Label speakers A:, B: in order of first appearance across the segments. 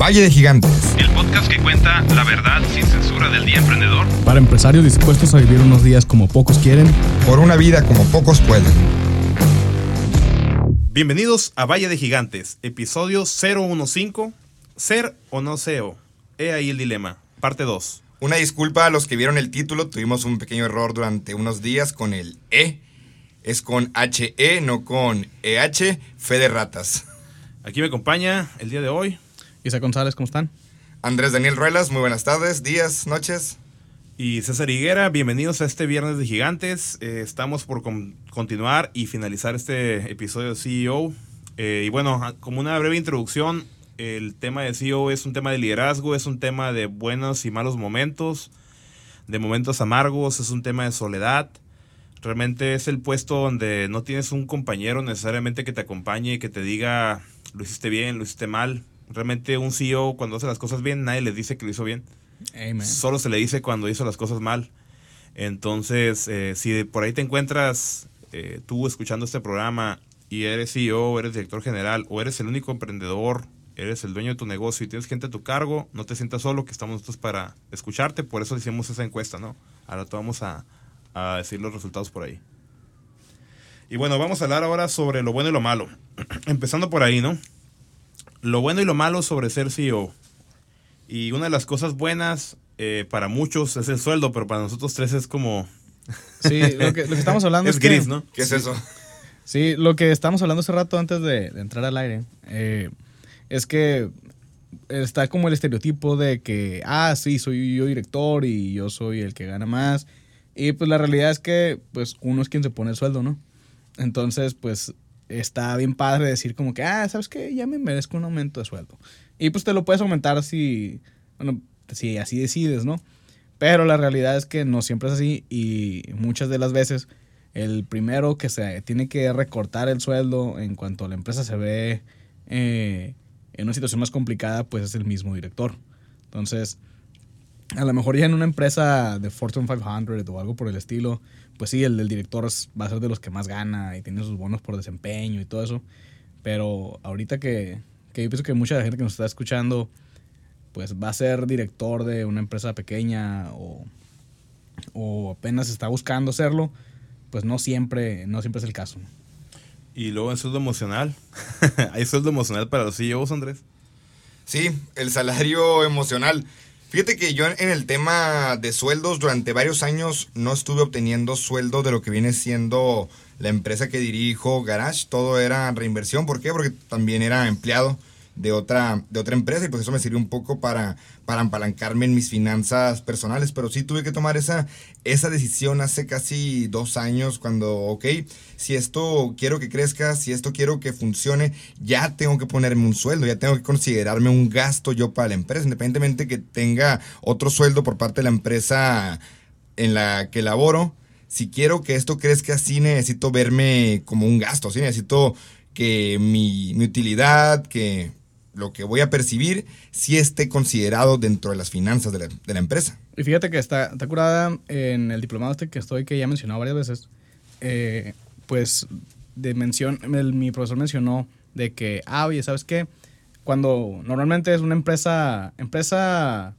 A: Valle de Gigantes.
B: El podcast que cuenta la verdad sin censura del día emprendedor.
C: Para empresarios dispuestos a vivir unos días como pocos quieren.
A: Por una vida como pocos pueden.
B: Bienvenidos a Valle de Gigantes, episodio 015, Ser o no SEO. He ahí el dilema, parte 2.
A: Una disculpa a los que vieron el título, tuvimos un pequeño error durante unos días con el E. Es con HE, no con EH, fe de ratas.
B: Aquí me acompaña el día de hoy
C: Isa González, ¿cómo están?
A: Andrés Daniel Ruelas, muy buenas tardes, días, noches.
B: Y César Higuera, bienvenidos a este Viernes de Gigantes. Eh, estamos por con- continuar y finalizar este episodio de CEO. Eh, y bueno, a- como una breve introducción, el tema de CEO es un tema de liderazgo, es un tema de buenos y malos momentos, de momentos amargos, es un tema de soledad. Realmente es el puesto donde no tienes un compañero necesariamente que te acompañe y que te diga lo hiciste bien, lo hiciste mal. Realmente un CEO cuando hace las cosas bien, nadie les dice que lo hizo bien.
C: Amen.
B: Solo se le dice cuando hizo las cosas mal. Entonces, eh, si por ahí te encuentras eh, tú escuchando este programa y eres CEO, eres director general o eres el único emprendedor, eres el dueño de tu negocio y tienes gente a tu cargo, no te sientas solo, que estamos nosotros para escucharte. Por eso hicimos esa encuesta, ¿no? Ahora te vamos a, a decir los resultados por ahí. Y bueno, vamos a hablar ahora sobre lo bueno y lo malo. Empezando por ahí, ¿no? Lo bueno y lo malo sobre ser CEO. Y una de las cosas buenas eh, para muchos es el sueldo, pero para nosotros tres es como...
C: Sí, lo que, lo que estamos hablando
B: es
C: es, que-
B: gris, ¿no?
A: ¿Qué es eso?
C: Sí, lo que estábamos hablando hace rato antes de, de entrar al aire eh, es que está como el estereotipo de que, ah, sí, soy yo director y yo soy el que gana más. Y pues la realidad es que pues uno es quien se pone el sueldo, ¿no? Entonces, pues está bien padre decir como que, ah, ¿sabes qué? Ya me merezco un aumento de sueldo. Y pues te lo puedes aumentar si, bueno, si así decides, ¿no? Pero la realidad es que no siempre es así y muchas de las veces el primero que se tiene que recortar el sueldo en cuanto la empresa se ve eh, en una situación más complicada, pues es el mismo director. Entonces, a lo mejor ya en una empresa de Fortune 500 o algo por el estilo, pues sí, el del director va a ser de los que más gana y tiene sus bonos por desempeño y todo eso. Pero ahorita que, que yo pienso que mucha gente que nos está escuchando, pues va a ser director de una empresa pequeña o, o apenas está buscando serlo, pues no siempre, no siempre es el caso.
B: Y luego el sueldo emocional. ¿Hay sueldo emocional para los CEOs, Andrés?
A: Sí, el salario emocional. Fíjate que yo en el tema de sueldos durante varios años no estuve obteniendo sueldo de lo que viene siendo la empresa que dirijo, Garage. Todo era reinversión. ¿Por qué? Porque también era empleado de otra, de otra empresa y pues eso me sirvió un poco para, para apalancarme en mis finanzas personales. Pero sí tuve que tomar esa, esa decisión hace casi dos años cuando, ok, si esto quiero que crezca, si esto quiero que funcione, ya tengo que ponerme un sueldo, ya tengo que considerarme un gasto yo para la empresa, independientemente que tenga otro sueldo por parte de la empresa en la que laboro. Si quiero que esto crezca, sí necesito verme como un gasto, sí necesito que mi, mi utilidad, que lo que voy a percibir, sí esté considerado dentro de las finanzas de la, de la empresa.
C: Y fíjate que está, está curada en el diplomado este que estoy, que ya he mencionado varias veces. eh, pues de mención, el- mi profesor mencionó de que, ah, oye, ¿sabes qué? Cuando normalmente es una empresa, empresa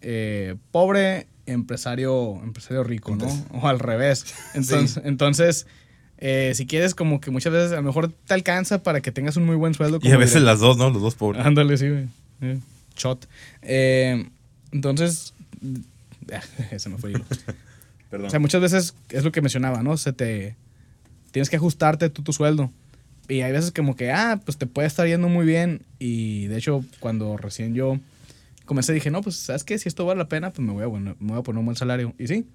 C: eh, pobre, empresario, empresario rico, ¿no? O al revés. Entonces, entonces eh, si quieres, como que muchas veces a lo mejor te alcanza para que tengas un muy buen sueldo.
B: Y a veces
C: director.
B: las dos, ¿no? Los dos pobres.
C: Ándale, sí, güey. Eh, Shot. Eh, entonces, se me fue hilo.
B: Perdón.
C: O sea, muchas veces es lo que mencionaba, ¿no? Se te. Tienes que ajustarte tú tu sueldo. Y hay veces como que, ah, pues te puede estar yendo muy bien. Y de hecho, cuando recién yo comencé, dije, no, pues, ¿sabes qué? Si esto vale la pena, pues me voy a, poner- me voy a poner un buen salario. Y sí,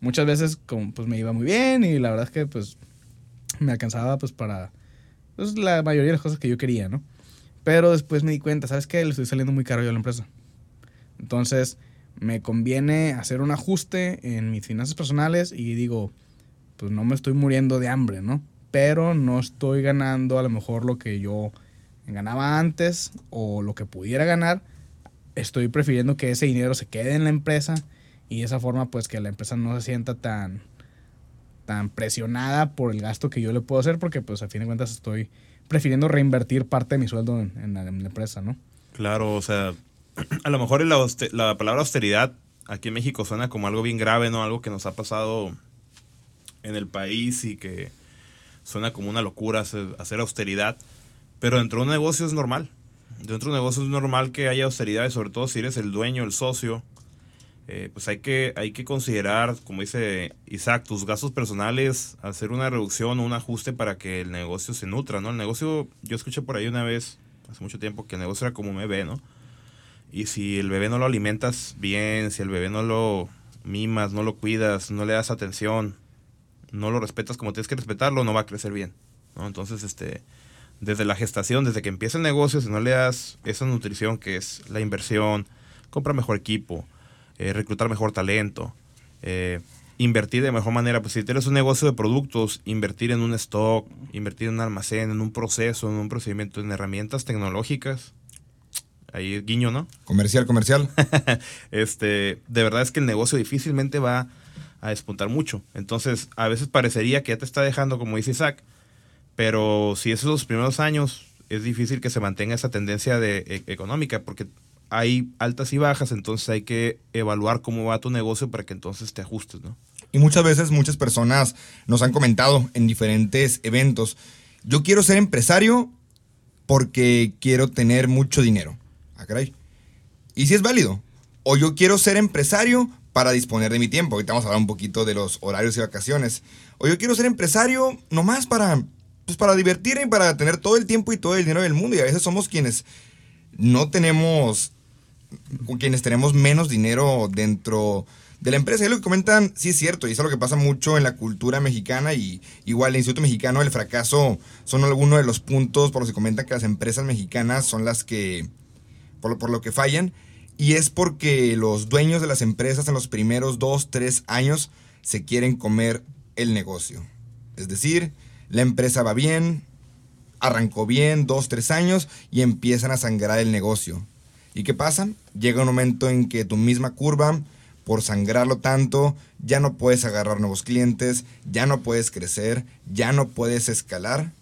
C: muchas veces como, pues me iba muy bien y la verdad es que, pues, me alcanzaba, pues, para pues, la mayoría de las cosas que yo quería, ¿no? Pero después me di cuenta, ¿sabes qué? Le estoy saliendo muy caro yo a la empresa. Entonces, me conviene hacer un ajuste en mis finanzas personales y digo, pues no me estoy muriendo de hambre, ¿no? Pero no estoy ganando a lo mejor lo que yo ganaba antes o lo que pudiera ganar. Estoy prefiriendo que ese dinero se quede en la empresa y de esa forma pues que la empresa no se sienta tan tan presionada por el gasto que yo le puedo hacer porque pues a fin de cuentas estoy prefiriendo reinvertir parte de mi sueldo en, en la, empresa, ¿no?
B: Claro, o sea, a lo mejor la, la palabra austeridad aquí en México suena como algo bien grave, ¿no? Algo que nos ha pasado en el país y que suena como una locura hacer, austeridad. Pero dentro de un negocio es normal. Dentro de un negocio es normal que haya austeridad y sobre todo si eres el dueño, el socio, eh, pues hay que, hay que considerar, como dice Isaac, tus gastos personales, hacer una reducción o un ajuste para que el negocio se nutra, ¿no? El negocio, yo escuché por ahí una vez, hace mucho tiempo, que el negocio era como un bebé, ¿no? Y si el bebé no lo alimentas bien, si el bebé no lo mimas, no lo cuidas, no le das atención, no lo respetas como tienes que respetarlo, no va a crecer bien. Entonces, este, desde la gestación, desde que empieza el negocio, si no le das esa nutrición que es la inversión, compra mejor equipo, eh, reclutar mejor talento, eh, invertir de mejor manera. Pues si tienes un negocio de productos, invertir en un stock, invertir en un almacén, en un proceso, en un procedimiento, en herramientas tecnológicas. Ahí guiño, ¿no?
A: Comercial, comercial.
B: este, de verdad es que el negocio difícilmente va a despuntar mucho. Entonces, a veces parecería que ya te está dejando, como dice Isaac, pero si esos los primeros años, es difícil que se mantenga esa tendencia de, e, económica, porque hay altas y bajas, entonces hay que evaluar cómo va tu negocio para que entonces te ajustes, ¿no?
A: Y muchas veces muchas personas nos han comentado en diferentes eventos, yo quiero ser empresario porque quiero tener mucho dinero. Ah, caray. Y si es válido. O yo quiero ser empresario para disponer de mi tiempo. Ahorita vamos a hablar un poquito de los horarios y vacaciones. O yo quiero ser empresario nomás para, pues para divertirme y para tener todo el tiempo y todo el dinero del mundo. Y a veces somos quienes no tenemos quienes tenemos menos dinero dentro de la empresa. Y lo que comentan, sí es cierto, y es lo que pasa mucho en la cultura mexicana y igual el Instituto Mexicano del Fracaso son algunos de los puntos por los que comentan que las empresas mexicanas son las que, por lo, por lo que fallan. Y es porque los dueños de las empresas en los primeros dos, tres años se quieren comer el negocio. Es decir, la empresa va bien, arrancó bien, dos, tres años y empiezan a sangrar el negocio. ¿Y qué pasa? Llega un momento en que tu misma curva, por sangrarlo tanto, ya no puedes agarrar nuevos clientes, ya no puedes crecer, ya no puedes escalar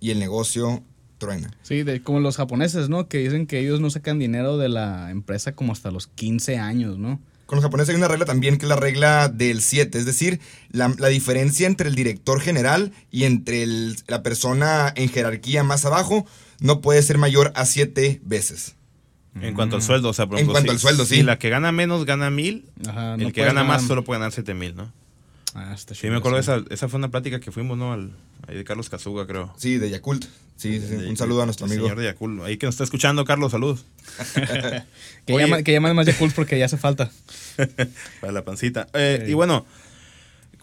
A: y el negocio truena.
C: Sí, de, como los japoneses, ¿no? Que dicen que ellos no sacan dinero de la empresa como hasta los 15 años, ¿no?
A: Con los japoneses hay una regla también que es la regla del 7, es decir, la, diferencia entre el director general y entre la persona en jerarquía más abajo no puede ser mayor a 7 veces.
B: En cuanto al mm. sueldo, o sea,
A: por En cuanto al sueldo, sí.
B: Si la que gana menos gana mil, el que gana más solo puede ganar siete mil, ¿no?
C: Ah, está
B: sí, me acuerdo, esa, esa fue una plática que fuimos, ¿no? Al, ahí de Carlos Cazuga, creo.
A: Sí, de Yakult. Sí, sí, sí. Un saludo a nuestro amigo.
B: Señor de Yakult. Ahí que nos está escuchando, Carlos, saludos.
C: que, llama, que llama más Yakult porque ya hace falta.
B: Para la pancita. Eh, y bueno,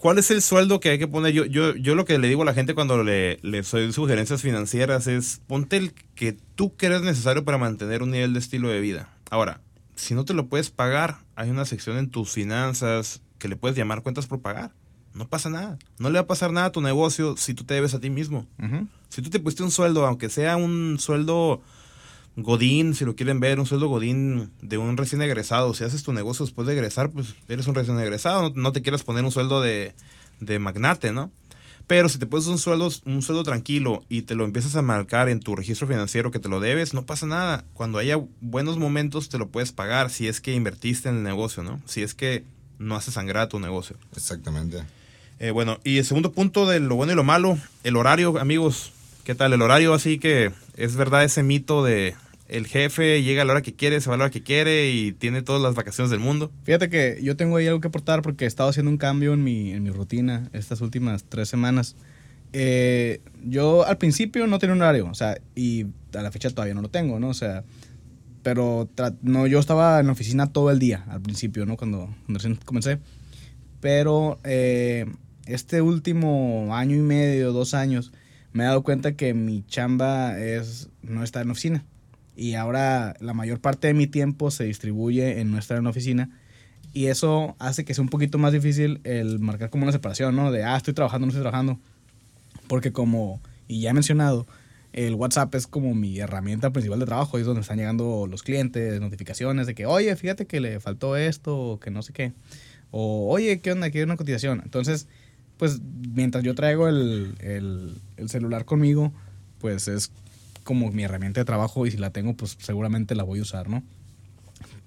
B: ¿Cuál es el sueldo que hay que poner? Yo, yo, yo lo que le digo a la gente cuando le, le doy sugerencias financieras es ponte el que tú creas necesario para mantener un nivel de estilo de vida. Ahora, si no te lo puedes pagar, hay una sección en tus finanzas que le puedes llamar cuentas por pagar. No pasa nada. No le va a pasar nada a tu negocio si tú te debes a ti mismo. Si tú te pusiste un sueldo, aunque sea un sueldo Godín, si lo quieren ver, un sueldo Godín de un recién egresado. Si haces tu negocio después de egresar, pues eres un recién egresado. No, te quieras poner un sueldo de, magnate, ¿no? Pero si te pones un sueldo, un sueldo tranquilo y te lo empiezas a marcar en tu registro financiero que te lo debes, no pasa nada. Cuando haya buenos momentos te lo puedes pagar si es que invertiste en el negocio, ¿no? Si es que no hace sangrar tu negocio.
A: Exactamente.
B: Eh, bueno, y el segundo punto de lo bueno y lo malo, el horario, amigos. ¿Qué tal el horario? Así que es verdad ese mito de el jefe llega a la hora que quiere, se va a la hora que quiere y tiene todas las vacaciones del mundo.
C: Fíjate que yo tengo ahí algo que aportar porque he estado haciendo un cambio en mi, en mi rutina estas últimas tres semanas. Eh, yo al principio no tenía un horario, o sea, y a la fecha todavía no lo tengo, ¿no? O sea, pero no, yo estaba en la oficina todo el día al principio, ¿no? Cuando, recién comencé. Pero eh, este último año y medio, dos años, me he dado cuenta que mi chamba es no estar en la oficina. Y ahora la mayor parte de mi tiempo se distribuye en no estar en la oficina. Y eso hace que sea un poquito más difícil el marcar como una separación, ¿no? De, ah, estoy trabajando, no estoy trabajando. Porque como, y ya he mencionado, el WhatsApp es como mi herramienta principal de trabajo. Es donde están llegando los clientes, notificaciones de que, oye, fíjate que le faltó esto, o que no sé qué. O, oye, ¿qué onda? Quiero una cotización. Entonces, pues mientras yo traigo el, celular conmigo, pues es como mi herramienta de trabajo y si la tengo, pues seguramente la voy a usar, ¿no?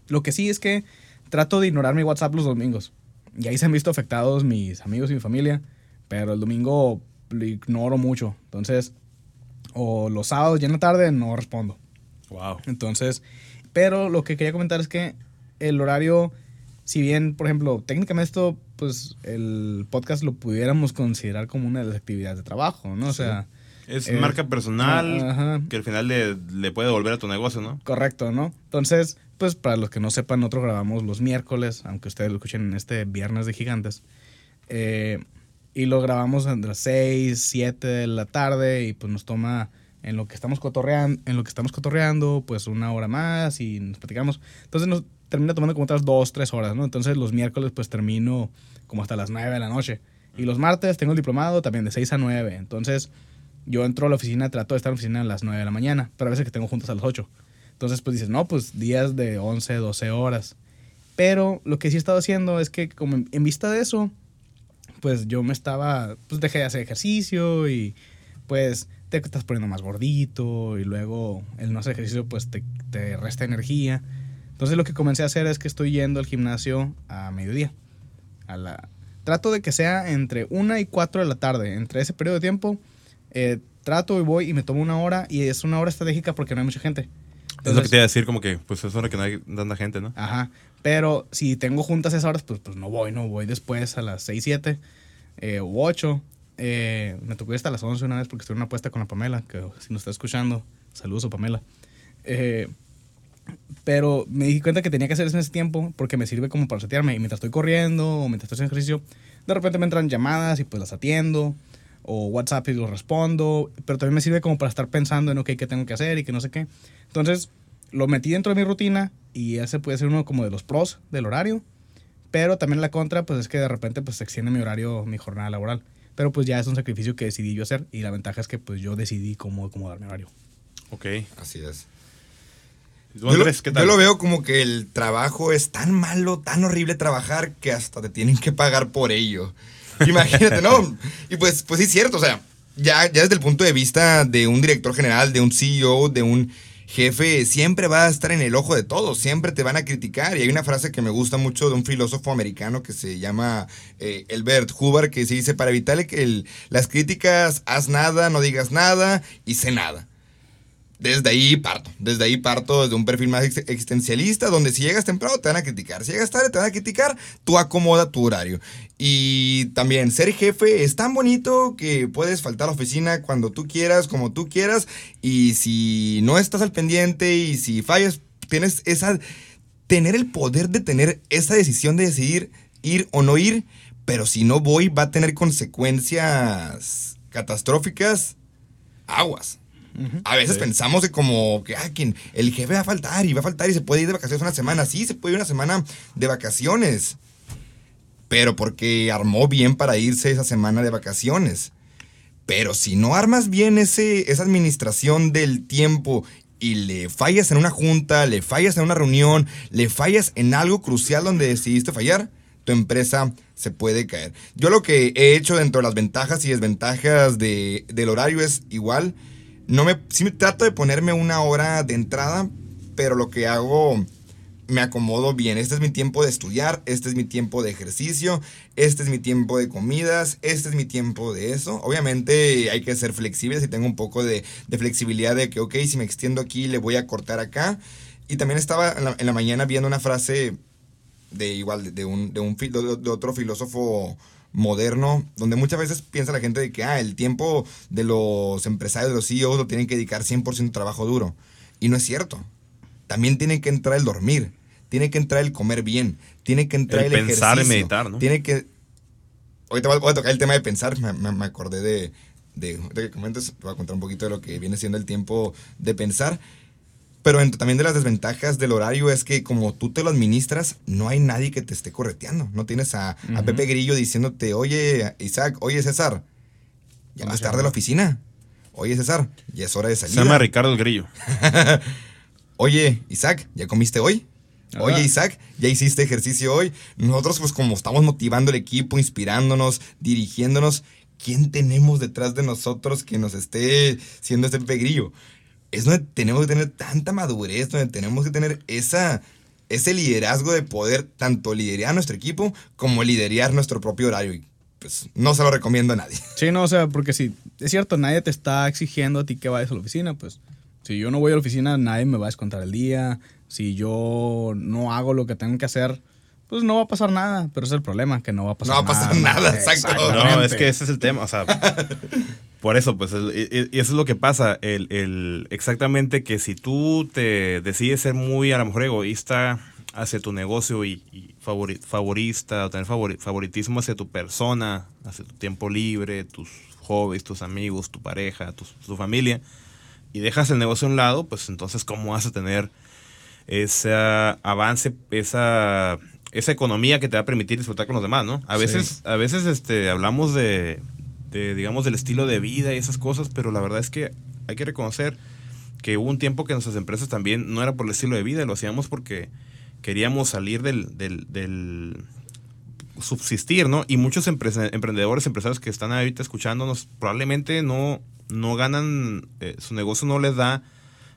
C: Lo que sí es que trato de ignorar mi WhatsApp los domingos. Y ahí se han visto afectados mis amigos y mi familia, pero el domingo lo ignoro mucho. Entonces, o los sábados ya en la tarde no respondo.
B: Wow.
C: Entonces, pero lo que quería comentar es que el horario, si bien, por ejemplo, técnicamente esto, pues el podcast lo pudiéramos considerar como una de las actividades de trabajo, ¿no? O sea,
B: Es
C: Eh,
B: marca personal
C: ajá.
B: que al final le, le puede devolver a tu negocio, ¿no?
C: correcto, ¿no? Entonces, pues para los que no sepan, nosotros grabamos los miércoles, aunque ustedes lo escuchen en este viernes de gigantes. eh, y lo grabamos entre las 6, 7 de la tarde y pues nos toma en lo que estamos cotorreando, en lo que estamos cotorreando, pues una hora más y nos platicamos. Entonces nos termina tomando como otras 2, 3 horas, ¿no? Entonces los miércoles pues termino como hasta las 9 de la noche. Y los martes tengo el diplomado también de 6 a 9. Entonces yo entro a la oficina, trato de estar en la oficina a las 9 de la mañana, pero a veces que tengo juntas a las 8. Entonces pues dices, no, pues días de 11, 12 horas. Pero lo que sí he estado haciendo es que como en, vista de eso, pues yo me estaba, pues dejé de hacer ejercicio y pues te estás poniendo más gordito y luego el no hacer ejercicio pues te, te resta energía. Entonces lo que comencé a hacer es que estoy yendo al gimnasio a mediodía. A la, trato de que sea entre 1 y 4 de la tarde. Entre ese periodo de tiempo, eh, trato y voy y me tomo una hora y es una hora estratégica porque no hay mucha gente.
B: es lo que
C: Entonces-
B: te iba a decir, como que, pues es hora que no hay tanta gente, ¿no?
C: Ajá. Pero si tengo juntas esas horas, pues, pues no voy, no voy después a las 6, 7 eh, u 8. Eh, me tocó ir hasta las 11 una vez porque estuve en una apuesta con la Pamela, que si nos está escuchando, saludos a Pamela. Eh, pero me di cuenta que tenía que hacer eso en ese tiempo porque me sirve como para setearme. Y mientras estoy corriendo o mientras estoy haciendo ejercicio, de repente me entran llamadas y pues las atiendo. O WhatsApp y los respondo. Pero también me sirve como para estar pensando en, ok, qué tengo que hacer y que no sé qué. Entonces, lo metí dentro de mi rutina y ese puede ser uno como de los pros del horario. Pero también la contra, pues es que de repente pues se extiende mi horario, mi jornada laboral. Pero pues ya es un sacrificio que decidí yo hacer y la ventaja es que pues yo decidí cómo acomodar mi horario.
B: Ok.
A: Así es.
B: ¿Y tú,
A: Yo
B: Andrés, qué
A: yo
B: tal?
A: lo veo como que el trabajo es tan malo, tan horrible trabajar que hasta te tienen que pagar por ello. Imagínate, ¿no? Y pues, pues sí es cierto, o sea, ya, ya desde el punto de vista de un director general, de un CEO, de un jefe, siempre va a estar en el ojo de todos, siempre te van a criticar. Y hay una frase que me gusta mucho de un filósofo americano que se llama eh, Elbert Hubbard, que se dice, para evitarle que el- las críticas, haz nada, no digas nada y sé nada. Desde ahí parto, desde ahí parto desde un perfil más ex- existencialista, donde si llegas temprano te van a criticar, si llegas tarde te van a criticar, tú acomoda tu horario. Y también ser jefe es tan bonito que puedes faltar a la oficina cuando tú quieras, como tú quieras, y si no estás al pendiente y si fallas, tienes esa, tener el poder de tener esa decisión de decidir ir o no ir, pero si no voy va a tener consecuencias catastróficas, aguas. A veces
B: Sí.
A: pensamos de como que ah, quien, el jefe va a faltar y va a faltar y se puede ir de vacaciones una semana. Sí, se puede ir una semana de vacaciones. Pero porque armó bien para irse esa semana de vacaciones. Pero si no armas bien ese, esa administración del tiempo y le fallas en una junta, le fallas en una reunión, le fallas en algo crucial donde decidiste fallar, tu empresa se puede caer. Yo lo que he hecho dentro de las ventajas y desventajas de- del horario es igual. No me, me trato de ponerme una hora de entrada, pero lo que hago me acomodo bien. Este es mi tiempo de estudiar, este es mi tiempo de ejercicio, este es mi tiempo de comidas, este es mi tiempo de eso. Obviamente hay que ser flexibles y tengo un poco de, de flexibilidad de que, ok, si me extiendo aquí, le voy a cortar acá. Y también estaba en la, en la mañana viendo una frase de igual, de, de un, de, un, de- otro filósofo moderno, donde muchas veces piensa la gente de que, ah, el tiempo de los empresarios, de los CEOs, lo tienen que dedicar 100% a trabajo duro. Y no es cierto. También tiene que entrar el dormir, tiene que entrar el comer bien, tiene que entrar
B: El
A: el,
B: pensar y meditar, ¿no?
A: Tiene que... Ahorita voy a- voy a tocar el tema de pensar, me, me- me acordé de, de, de que comentes, te voy a contar un poquito de lo que viene siendo el tiempo de pensar. Pero en- también de las desventajas del horario es que como tú te lo administras, no hay nadie que te esté correteando. No tienes a, a. Pepe Grillo diciéndote, oye, Isaac, oye, César, ya más tarde a la oficina. Oye, César, ya es hora de
B: Se
A: salir.
B: llama Ricardo el Grillo.
A: Oye, Isaac, ¿ya comiste hoy? Oye,
C: Ah.
A: Isaac, ¿ya hiciste ejercicio hoy? Nosotros, pues como estamos motivando el equipo, inspirándonos, dirigiéndonos, ¿quién tenemos detrás de nosotros que nos esté siendo este Pepe Grillo? es donde tenemos que tener tanta madurez, donde tenemos que tener esa, ese liderazgo de poder tanto liderar nuestro equipo como liderar nuestro propio horario. Y pues no se lo recomiendo a nadie.
C: Sí, no, o sea, porque si es cierto, nadie te está exigiendo a ti que vayas a la oficina, pues si yo no voy a la oficina, nadie me va a descontar el día. Si yo no hago lo que tengo que hacer, pues no va a pasar nada. Pero ese es el problema, que no va a pasar
A: No
C: nada.
A: va a pasar nada, exacto.
B: No, es que ese es el tema, o sea, por eso, pues, y y eso es lo que pasa, el, el- exactamente que si tú te decides ser muy, a lo mejor, egoísta hacia tu negocio y, y favori- favorista, o tener favori- favoritismo hacia tu persona, hacia tu tiempo libre, tus hobbies, tus amigos, tu pareja, tu, tu familia, y dejas el negocio a un lado, pues entonces, ¿cómo vas a tener ese avance, esa, esa economía que te va a permitir disfrutar con los demás, ¿no? A
C: Sí.
B: veces, a veces este, hablamos de, de, digamos, del estilo de vida y esas cosas, pero la verdad es que hay que reconocer que hubo un tiempo que nuestras empresas también no era por el estilo de vida, lo hacíamos porque queríamos salir del, del, del subsistir, ¿no? Y muchos emprendedores, empresarios que están ahorita escuchándonos, probablemente no, no ganan, eh, su negocio no les da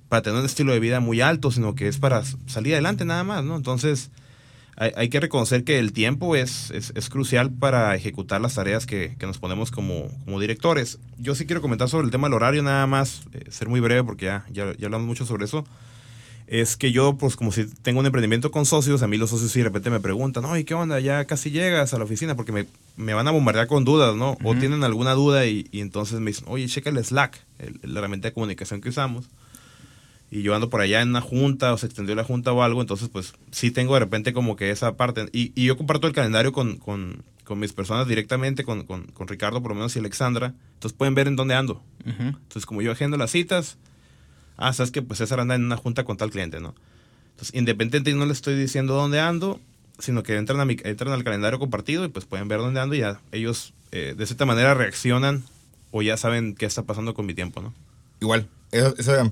B: para tener un estilo de vida muy alto, sino que es para salir adelante nada más, ¿no? Entonces, hay, hay que reconocer que el tiempo es, es, es crucial para ejecutar las tareas que, que nos ponemos como, como directores. Yo sí quiero comentar sobre el tema del horario, nada más, eh, ser muy breve porque ya, ya, ya hablamos mucho sobre eso. Es que yo, pues como si tengo un emprendimiento con socios, a mí los socios sí de repente me preguntan, oye, ¿qué onda? Ya casi llegas a la oficina porque me, me van a bombardear con dudas, ¿no? O tienen alguna duda y, y entonces me dicen, oye, checa el Slack, el- la herramienta de comunicación que usamos y yo ando por allá en una junta o se extendió la junta o algo, entonces pues sí tengo de repente como que esa parte. Y, y yo comparto el calendario con, con, con mis personas directamente, con, con, con Ricardo por lo menos y Alexandra, entonces pueden ver en dónde ando.
C: Ujú.
B: Entonces como yo agendo las citas, ah, sabes que pues César anda en una junta con tal cliente, ¿no? Entonces independiente no les estoy diciendo dónde ando, sino que entran, entran al calendario compartido y pues pueden ver dónde ando y ya ellos eh, de cierta manera reaccionan o ya saben qué está pasando con mi tiempo, ¿no?
A: Igual, esa,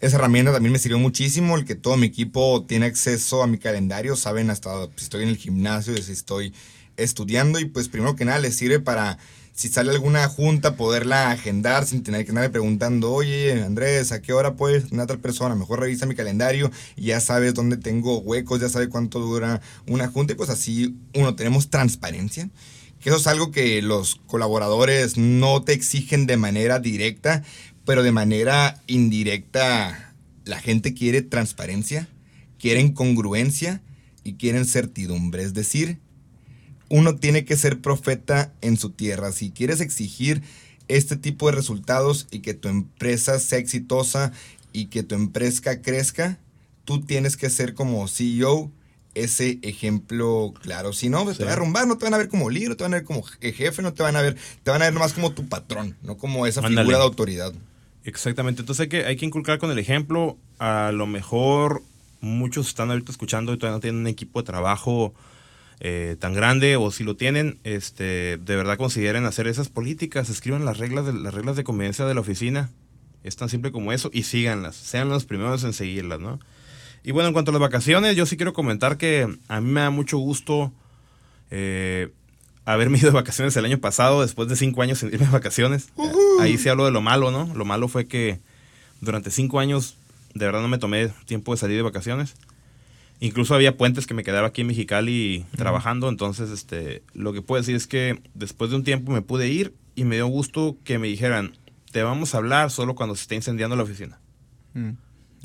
A: esa herramienta también me sirvió muchísimo, el que todo mi equipo tiene acceso a mi calendario, saben hasta si estoy en el gimnasio, si estoy estudiando y pues primero que nada les sirve para si sale alguna junta poderla agendar sin tener que andarle preguntando, oye Andrés, ¿a qué hora puedes una tal persona? Mejor revisa mi calendario y ya sabes dónde tengo huecos, ya sabes cuánto dura una junta y pues así uno tenemos transparencia que eso es algo que los colaboradores no te exigen de manera directa, pero de manera indirecta la gente quiere transparencia, quieren congruencia y quieren certidumbre. Es decir, uno tiene que ser profeta en su tierra. Si quieres exigir este tipo de resultados y que tu empresa sea exitosa y que tu empresa crezca, tú tienes que ser como CEO ese ejemplo claro. Si no, pues te
B: Sí.
A: va a derrumbar, no te van a ver como líder, no te van a ver como je- jefe, no te van a ver, te van a ver nomás como tu patrón, no como esa
B: Ándale.
A: figura de autoridad.
B: Exactamente, entonces hay que, hay que inculcar con el ejemplo. A lo mejor muchos están ahorita escuchando y todavía no tienen un equipo de trabajo eh, tan grande o si lo tienen, este, de verdad consideren hacer esas políticas, escriban las reglas de, las reglas de convivencia de la oficina. Es tan simple como eso y síganlas, sean los primeros en seguirlas, ¿no? Y bueno, en cuanto a las vacaciones, yo sí quiero comentar que a mí me da mucho gusto eh, haberme ido de vacaciones el año pasado, después de cinco años sin irme de vacaciones. Ahí sí hablo de lo malo, ¿no? Lo malo fue que durante cinco años de verdad no me tomé tiempo de salir de vacaciones. Incluso había puentes que me quedaba aquí en Mexicali trabajando, entonces este, lo que puedo decir es que después de un tiempo me pude ir y me dio gusto que me dijeran, te vamos a hablar solo cuando se esté incendiando la oficina.
C: Mm.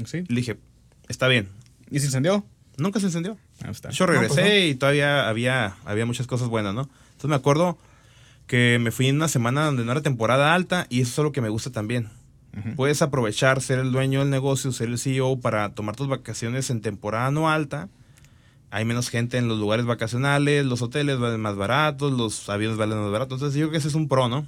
C: Sí.
B: Le dije, está bien.
C: ¿Y se encendió?
B: Nunca se encendió.
C: Ahí está.
B: Yo
A: pues
B: regresé
A: no.
B: y todavía había, había muchas cosas buenas, ¿no? Entonces me acuerdo que me fui en una semana donde no era temporada alta y eso es lo que me gusta también. Puedes aprovechar, ser el dueño del negocio, ser el CEO para tomar tus vacaciones en temporada no alta. Hay menos gente en los lugares vacacionales, los hoteles valen más baratos, los aviones valen más baratos. Entonces yo creo que ese es un pro, ¿no?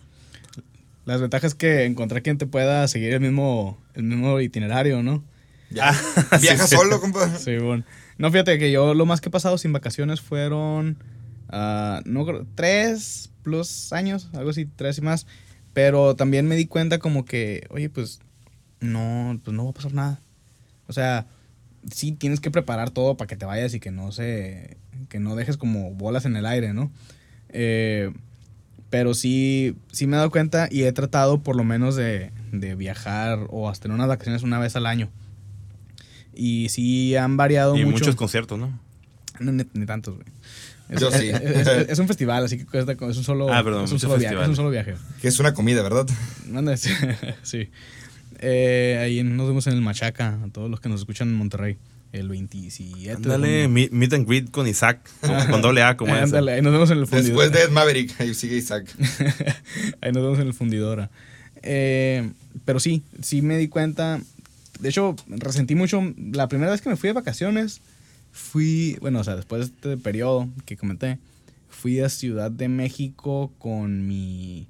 C: Las ventajas es que encontrar quien te pueda seguir el mismo, el mismo itinerario, ¿no?
A: Ya.
B: Ah,
A: Viaja
B: sí, sí.
A: solo, compa.
C: Sí, bueno. No, fíjate que yo lo más que he pasado sin vacaciones fueron, ah, no tres plus años, algo así, tres y más. Pero también me di cuenta como que, oye, pues no, pues no va a pasar nada. O sea, sí tienes que preparar todo para que te vayas y que no se, que no dejes como bolas en el aire, ¿no? Eh, pero sí, sí me he dado cuenta y he tratado por lo menos de, de viajar o hasta en unas vacaciones una vez al año. Y sí han variado
B: Y
C: mucho.
B: muchos conciertos, ¿no?
C: No, ni, ni tantos, güey. Es,
A: Yo sí.
C: es- es- es un festival, así que cuesta, es un solo,
B: Ah, perdón,
C: es un solo viaje. Es un
B: festivales.
C: solo viaje.
A: Que es una comida, ¿verdad?
C: Manda, sí. Eh, ahí nos vemos en el Machaca, a todos los que nos escuchan en Monterrey, el 27. de
B: Ándale,
C: junio.
B: meet, meet and greet con Isaac, con, doble A, como es.
C: ándale, ahí nos vemos en el fundidor.
A: Después de Ed Maverick, ahí sigue Isaac.
C: ahí nos vemos en el fundidora. Eh, pero sí, sí me di cuenta. De hecho, resentí mucho. La primera vez que me fui de vacaciones, fui, bueno, o sea, después de este periodo que comenté, fui a Ciudad de México con mi,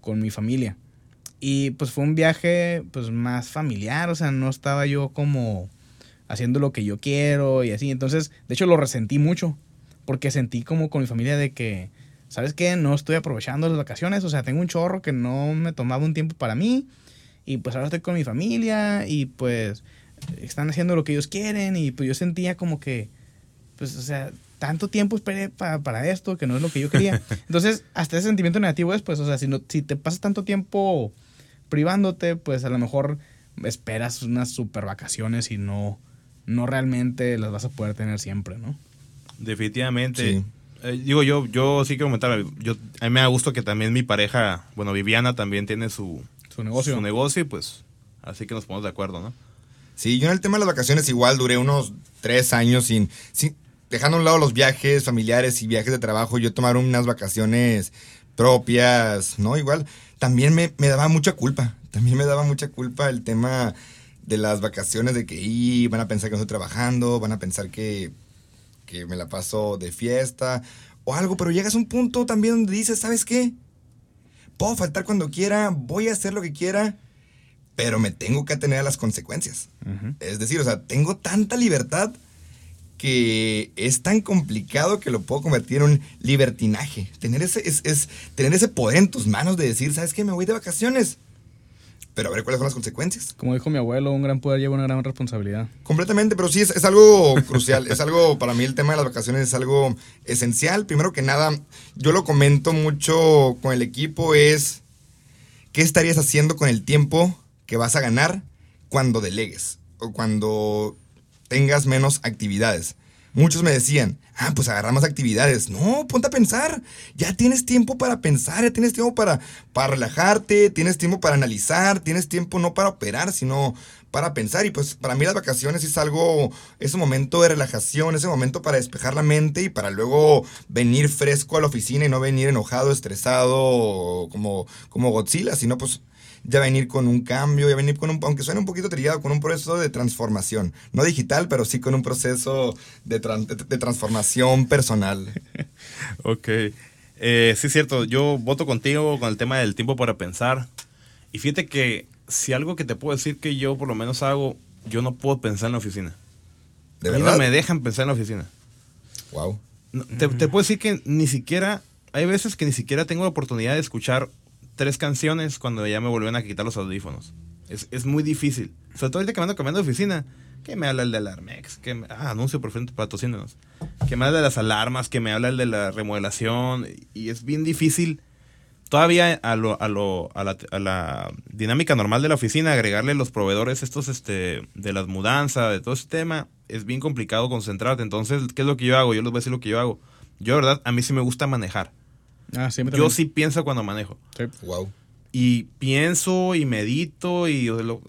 C: con mi familia. Y pues fue un viaje pues más familiar, o sea, no estaba yo como haciendo lo que yo quiero y así. Entonces, de hecho lo resentí mucho, porque sentí como con mi familia de que, ¿sabes qué? No estoy aprovechando las vacaciones, o sea, tengo un chorro que no me tomaba un tiempo para mí y pues ahora estoy con mi familia y pues están haciendo lo que ellos quieren y pues yo sentía como que, pues, o sea, tanto tiempo esperé pa- para esto que no es lo que yo quería. Entonces, hasta ese sentimiento negativo es, pues, o sea, si, no, si te pasas tanto tiempo privándote, pues a lo mejor esperas unas super vacaciones y no, no realmente las vas a poder tener siempre, ¿no?
B: Definitivamente.
A: Sí.
B: Eh, digo, yo, yo sí quiero comentar, yo, a mí me da gusto que también mi pareja, bueno, Viviana también tiene su,
C: Su negocio.
B: su negocio y pues así que nos ponemos de acuerdo, ¿no?
A: Sí, yo en el tema de las vacaciones igual duré unos tres años sin, sin dejando a un lado los viajes familiares y viajes de trabajo, yo tomar unas vacaciones propias, ¿no? Igual, también me, me daba mucha culpa, también me daba mucha culpa el tema de las vacaciones, de que y, van a pensar que no estoy trabajando, van a pensar que, que me la paso de fiesta o algo, pero llegas a un punto también donde dices, ¿sabes qué? Puedo faltar cuando quiera, voy a hacer lo que quiera, pero me tengo que atener a las consecuencias. Es decir, o sea, tengo tanta libertad que es tan complicado que lo puedo convertir en un libertinaje. Tener ese, es, es tener ese poder en tus manos de decir, ¿sabes qué? Me voy de vacaciones. Pero a ver cuáles son las consecuencias.
C: Como dijo mi abuelo, un gran poder lleva una gran responsabilidad.
A: Completamente, pero sí es, es algo crucial. es algo, para mí el tema de las vacaciones es algo esencial. Primero que nada, yo lo comento mucho con el equipo, es qué estarías haciendo con el tiempo que vas a ganar cuando delegues o cuando tengas menos actividades. Muchos me decían, ah, pues agarrar más actividades. No, ponte a pensar. Ya tienes tiempo para pensar, ya tienes tiempo para, para relajarte, tienes tiempo para analizar, tienes tiempo no para operar, sino para pensar. Y pues para mí las vacaciones es algo, es un momento de relajación, es un momento para despejar la mente y para luego venir fresco a la oficina y no venir enojado, estresado como, como Godzilla, sino pues ya venir con un cambio, ya venir con un, aunque suene un poquito trillado, con un proceso de transformación. No digital, pero sí con un proceso de, tran- de- transformación personal.
B: Ok. Eh, sí, es cierto. Yo voto contigo con el tema del tiempo para pensar. Y fíjate que si algo que te puedo decir que yo por lo menos hago, yo no puedo pensar en la oficina.
A: ¿De
B: A mí
A: verdad?
B: no me dejan pensar en la oficina.
A: Wow.
B: No, te, te puedo decir que ni siquiera, hay veces que ni siquiera tengo la oportunidad de escuchar tres canciones cuando ya me vuelven a quitar los audífonos. Es, es muy difícil. Sobre todo ahorita que me ando cambiando de oficina. Que me habla el de Alarmex, que ah, anuncio por frente. Que me habla de las alarmas, que me habla el de la remodelación. Y es bien difícil todavía a, lo, a, lo, a, la, a la dinámica normal de la oficina, agregarle los proveedores estos este, de las mudanzas, de todo ese tema, es bien complicado concentrarte. Entonces, ¿qué es lo que yo hago? Yo les voy a decir lo que yo hago. Yo, de verdad, a mí sí me gusta manejar.
C: Ah, sí,
B: Yo sí pienso cuando manejo.
C: Sí.
A: Wow.
B: Y pienso y medito y lo,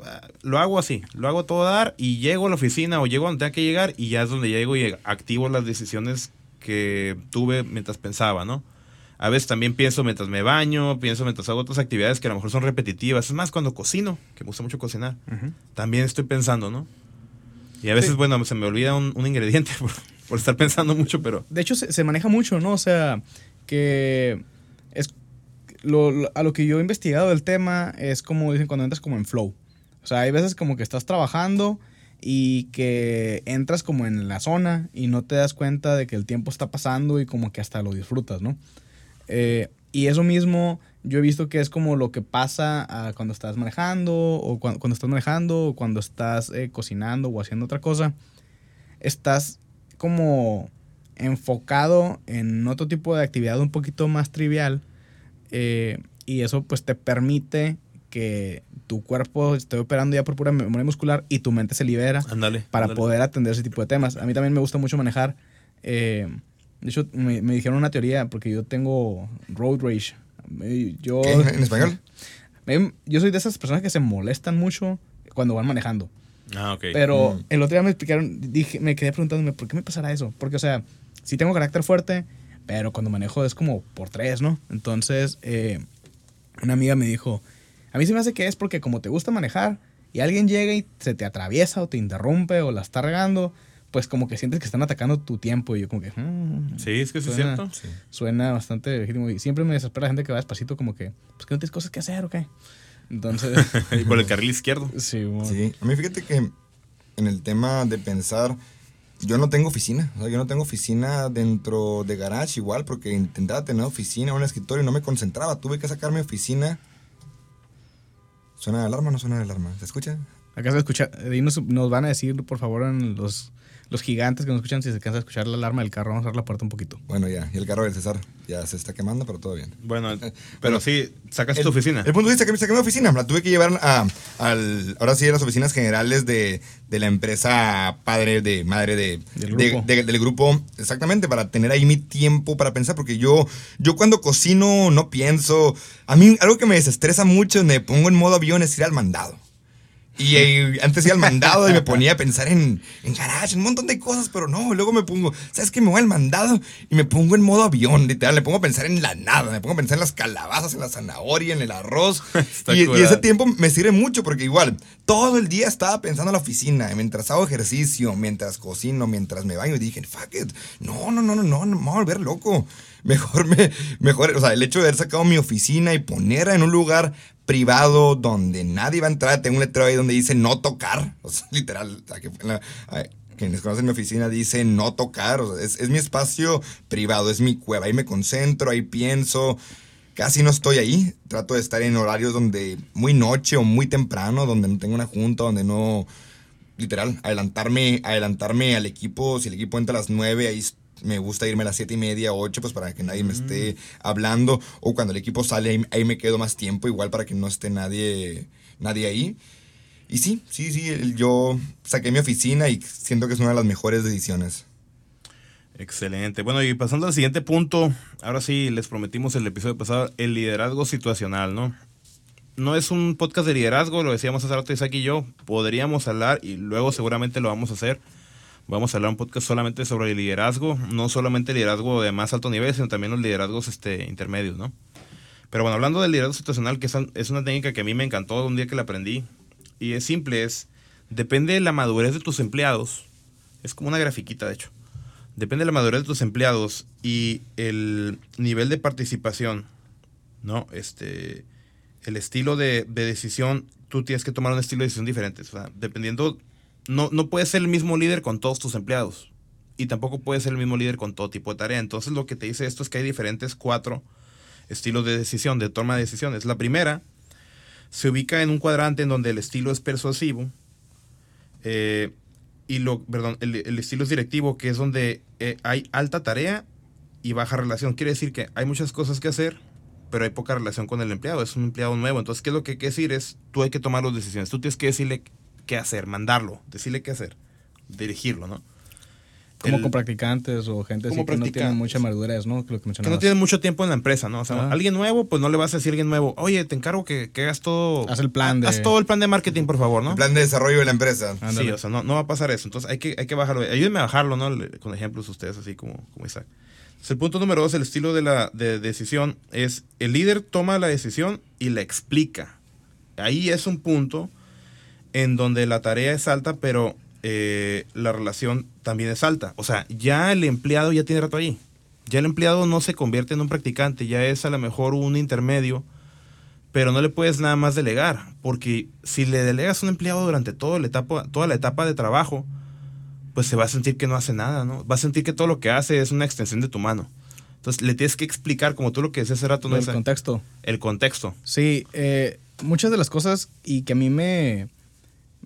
B: lo hago así. Lo hago a todo dar y llego a la oficina o llego donde tenga que llegar y ya es donde llego y activo las decisiones que tuve mientras pensaba, ¿no? A veces también pienso mientras me baño, pienso mientras hago otras actividades que a lo mejor son repetitivas. Es más, cuando cocino, que me gusta mucho cocinar, también estoy pensando, ¿no? Y a veces,
C: Sí.
B: bueno, se me olvida un, un ingrediente por, por estar pensando mucho, pero...
C: De hecho, se, se maneja mucho, ¿no? O sea, que es lo, lo- a lo que yo he investigado del tema es como dicen cuando entras como en flow. O sea, hay veces como que estás trabajando y que entras como en la zona y no te das cuenta de que el tiempo está pasando y como que hasta lo disfrutas, ¿no? Eh, y eso mismo yo he visto que es como lo que pasa ah, cuando estás manejando o cuando, cuando estás manejando o cuando estás eh, cocinando o haciendo otra cosa. Estás como enfocado en otro tipo de actividad un poquito más trivial eh, y eso pues te permite que tu cuerpo esté operando ya por pura memoria muscular y tu mente se libera
B: Ándale.
C: para poder atender ese tipo de temas. A mí también me gusta mucho manejar. eh, de hecho, me, me dijeron una teoría porque yo tengo road rage. Yo,
A: ¿Qué? ¿En español?
C: me- yo soy de esas personas que se molestan mucho cuando van manejando.
B: Ah, ok.
C: Pero
A: Mm.
C: el otro día me explicaron, dije, me quedé preguntándome, ¿por qué me pasará eso? Porque, o sea, sí tengo carácter fuerte, pero cuando manejo es como por tres, ¿no? Entonces, eh, una amiga me dijo, a mí se me hace que es porque como te gusta manejar y alguien llega y se te atraviesa o te interrumpe o la está regando, pues como que sientes que están atacando tu tiempo y yo como que... "Mm".
B: Sí, es que sí es
C: Suena-
B: cierto.
A: Sí.
C: Suena bastante legítimo y siempre me desespera la gente que va despacito como que, pues que no tienes cosas que hacer o qué. Entonces,
B: Y por el carril izquierdo.
C: sí, bueno.
A: Sí, a mí fíjate que en el tema de pensar, yo no tengo oficina, o sea, yo no tengo oficina dentro de garage igual, porque intentaba tener oficina, un escritorio y no me concentraba, tuve que sacar mi oficina. ¿Suena la alarma o no suena la alarma? ¿Se escucha?
C: Acá se escucha, ahí nos, nos van a decir, por favor, en los, los gigantes que nos escuchan, si se cansa de escuchar la alarma del carro, vamos a cerrar la puerta un poquito.
A: Bueno, ya, y el carro del César ya se está quemando, pero todo bien.
B: Bueno,
A: Bueno,
B: pero sí, sacas
A: El-
B: tu oficina.
A: El punto de vista que me saqué mi oficina, la tuve que llevar a, al, ahora sí, a las oficinas generales de, de la empresa padre de madre de,
C: Del
A: de-
C: grupo.
A: de- del grupo, exactamente, para tener ahí mi tiempo para pensar, porque yo, yo cuando cocino no pienso, a mí algo que me desestresa mucho, me pongo en modo avión es ir al mandado. Y eh, antes iba al mandado y me ponía a pensar en, en garage, en un montón de cosas, pero no, luego me pongo, ¿sabes qué? Me voy al mandado y me pongo en modo avión, literal, me pongo a pensar en la nada, me pongo a pensar en las calabazas, en la zanahoria, en el arroz. Y, ese tiempo me sirve mucho porque igual, todo el día estaba pensando en la oficina, mientras hago ejercicio, mientras cocino, mientras me baño, y dije, fuck it, no, no, no, no, no, no me voy a volver loco. Mejor me, mejor, o sea, el hecho de haber sacado mi oficina y ponerla en un lugar privado donde nadie va a entrar, tengo un letrero ahí donde dice no tocar, o sea, literal, en la- quienes conocen mi oficina dice no tocar, o sea, es, mi espacio privado, es mi cueva, ahí me concentro, ahí pienso, casi no estoy ahí, trato de estar en horarios donde muy noche o muy temprano, donde no tengo una junta, donde no, literal, adelantarme, adelantarme al equipo, si el equipo entra a las 9, ahí me gusta irme a las siete y media, 8, pues para que nadie me esté hablando. O cuando el equipo sale, ahí, ahí me quedo más tiempo, igual para que no esté nadie, nadie ahí. Y sí, sí, sí, yo saqué mi oficina y siento que es una de las mejores decisiones.
B: Excelente. Bueno, y pasando al siguiente punto, ahora sí les prometimos el episodio pasado, el liderazgo situacional, ¿no? No es un podcast de liderazgo, lo decíamos hace rato Isaac y yo, podríamos hablar y luego seguramente lo vamos a hacer. Vamos a hablar un podcast solamente sobre el liderazgo, no solamente el liderazgo de más alto nivel, sino también los liderazgos este, intermedios, ¿no? Pero bueno, hablando del liderazgo situacional, que es, una técnica que a mí me encantó un día que la aprendí, y es simple, es, depende de la madurez de tus empleados, es como una grafiquita de hecho, depende de la madurez de tus empleados y el nivel de participación, ¿no? Este, el estilo de, de decisión, tú tienes que tomar un estilo de decisión diferente. Dependiendo, no, no puedes ser el mismo líder con todos tus empleados. Y tampoco puedes ser el mismo líder con todo tipo de tarea. Entonces lo que te dice esto es que hay diferentes cuatro estilos de decisión, de toma de decisiones. La primera se ubica en un cuadrante en donde el estilo es persuasivo. eh, y lo, perdón, el, el estilo es directivo, que es donde eh, hay alta tarea y baja relación. Quiere decir que hay muchas cosas que hacer, pero hay poca relación con el empleado. Es un empleado nuevo. Entonces, ¿qué es lo que hay decir? Es, tú hay que tomar las decisiones. Tú tienes que decirle qué hacer, mandarlo, decirle qué hacer, dirigirlo, ¿no?
C: Como
B: El-
C: con practicantes o gente así que no tiene mucha madurez, ¿no? Que lo que
B: que no tienen mucho tiempo en la empresa, ¿no? O sea,
C: Ajá.
B: alguien nuevo, pues no le vas a decir a alguien nuevo, oye, te encargo que, que hagas todo.
C: Haz el plan de-
B: Haz todo el plan de marketing, por favor, ¿no?
A: El plan de desarrollo de la empresa.
B: Sí, o sea, no, no va a pasar eso. Entonces hay que, hay que bajarlo. Ayúdenme a bajarlo, ¿no? Con ejemplos ustedes, así como, como Isaac. Entonces, el punto número dos, el estilo de la de decisión, es el líder toma la decisión y la explica. Ahí es un punto en donde la tarea es alta, pero eh, la relación también es alta. O sea, ya el empleado ya tiene rato ahí. Ya el empleado no se convierte en un practicante, ya es a lo mejor un intermedio, pero no le puedes nada más delegar, porque si le delegas a un empleado durante toda la etapa, toda la etapa de trabajo, pues se va a sentir que no hace nada, ¿no? Va a sentir que todo lo que hace es una extensión de tu mano. Entonces le tienes que explicar, como tú lo que decías hace rato, ¿no?
C: el contexto.
B: el contexto.
C: Sí, eh, muchas de las cosas y que a mí me,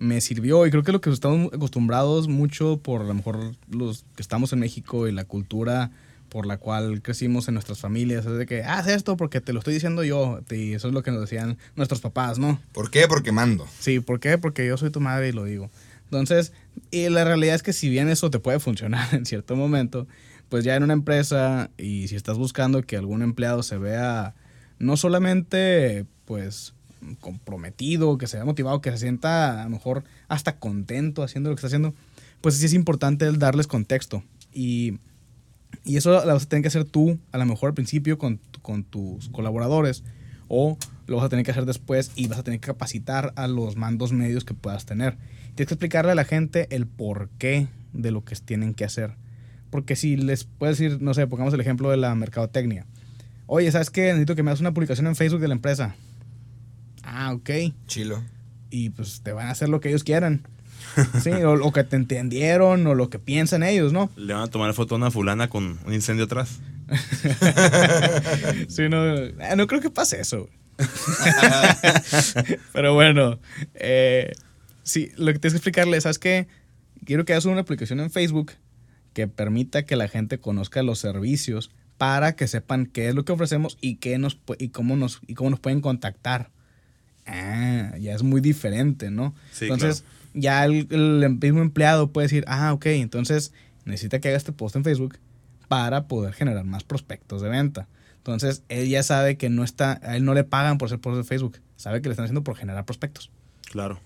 C: me sirvió, y creo que lo que estamos acostumbrados mucho por a lo mejor los que estamos en México y la cultura por la cual crecimos en nuestras familias. Es de que, haz esto porque te lo estoy diciendo yo. Y eso es lo que nos decían nuestros papás, ¿no?
A: ¿Por qué? Porque mando.
C: Sí, ¿por qué? Porque yo soy tu madre y lo digo. Entonces, y la realidad es que si bien eso te puede funcionar en cierto momento, pues ya en una empresa y si estás buscando que algún empleado se vea no solamente pues comprometido, que se vea motivado, que se sienta a lo mejor hasta contento haciendo lo que está haciendo, pues sí es importante darles contexto. Y, y eso lo vas a tener que hacer tú, a lo mejor al principio con, con tus colaboradores, o lo vas a tener que hacer después y vas a tener que capacitar a los mandos medios que puedas tener. Tienes que explicarle a la gente el porqué de lo que tienen que hacer. Porque si les puedes decir, no sé, pongamos el ejemplo de la mercadotecnia. Oye, ¿sabes qué? Necesito que me hagas una publicación en Facebook de la empresa. Ah, ok.
A: Chilo.
C: Y pues te van a hacer lo que ellos quieran. Sí, o lo que te entendieron o lo que piensan ellos, ¿no?
B: Le van a tomar foto a una fulana con un incendio atrás.
C: sí, no, eh, no creo que pase eso. Pero bueno, eh, sí, lo que tienes que explicarle, ¿sabes qué? Quiero que hagas una aplicación en Facebook que permita que la gente conozca los servicios para que sepan qué es lo que ofrecemos y, qué nos, y, cómo, nos, y cómo nos pueden contactar. Ah, ya es muy diferente, ¿no? entonces, ya el, mismo empleado puede decir, ah, ok, entonces necesita que haga este post en Facebook para poder generar más prospectos de venta. Entonces, él ya sabe que no está, a él no le pagan por ser post de Facebook, sabe que le están haciendo por generar prospectos.
B: Claro.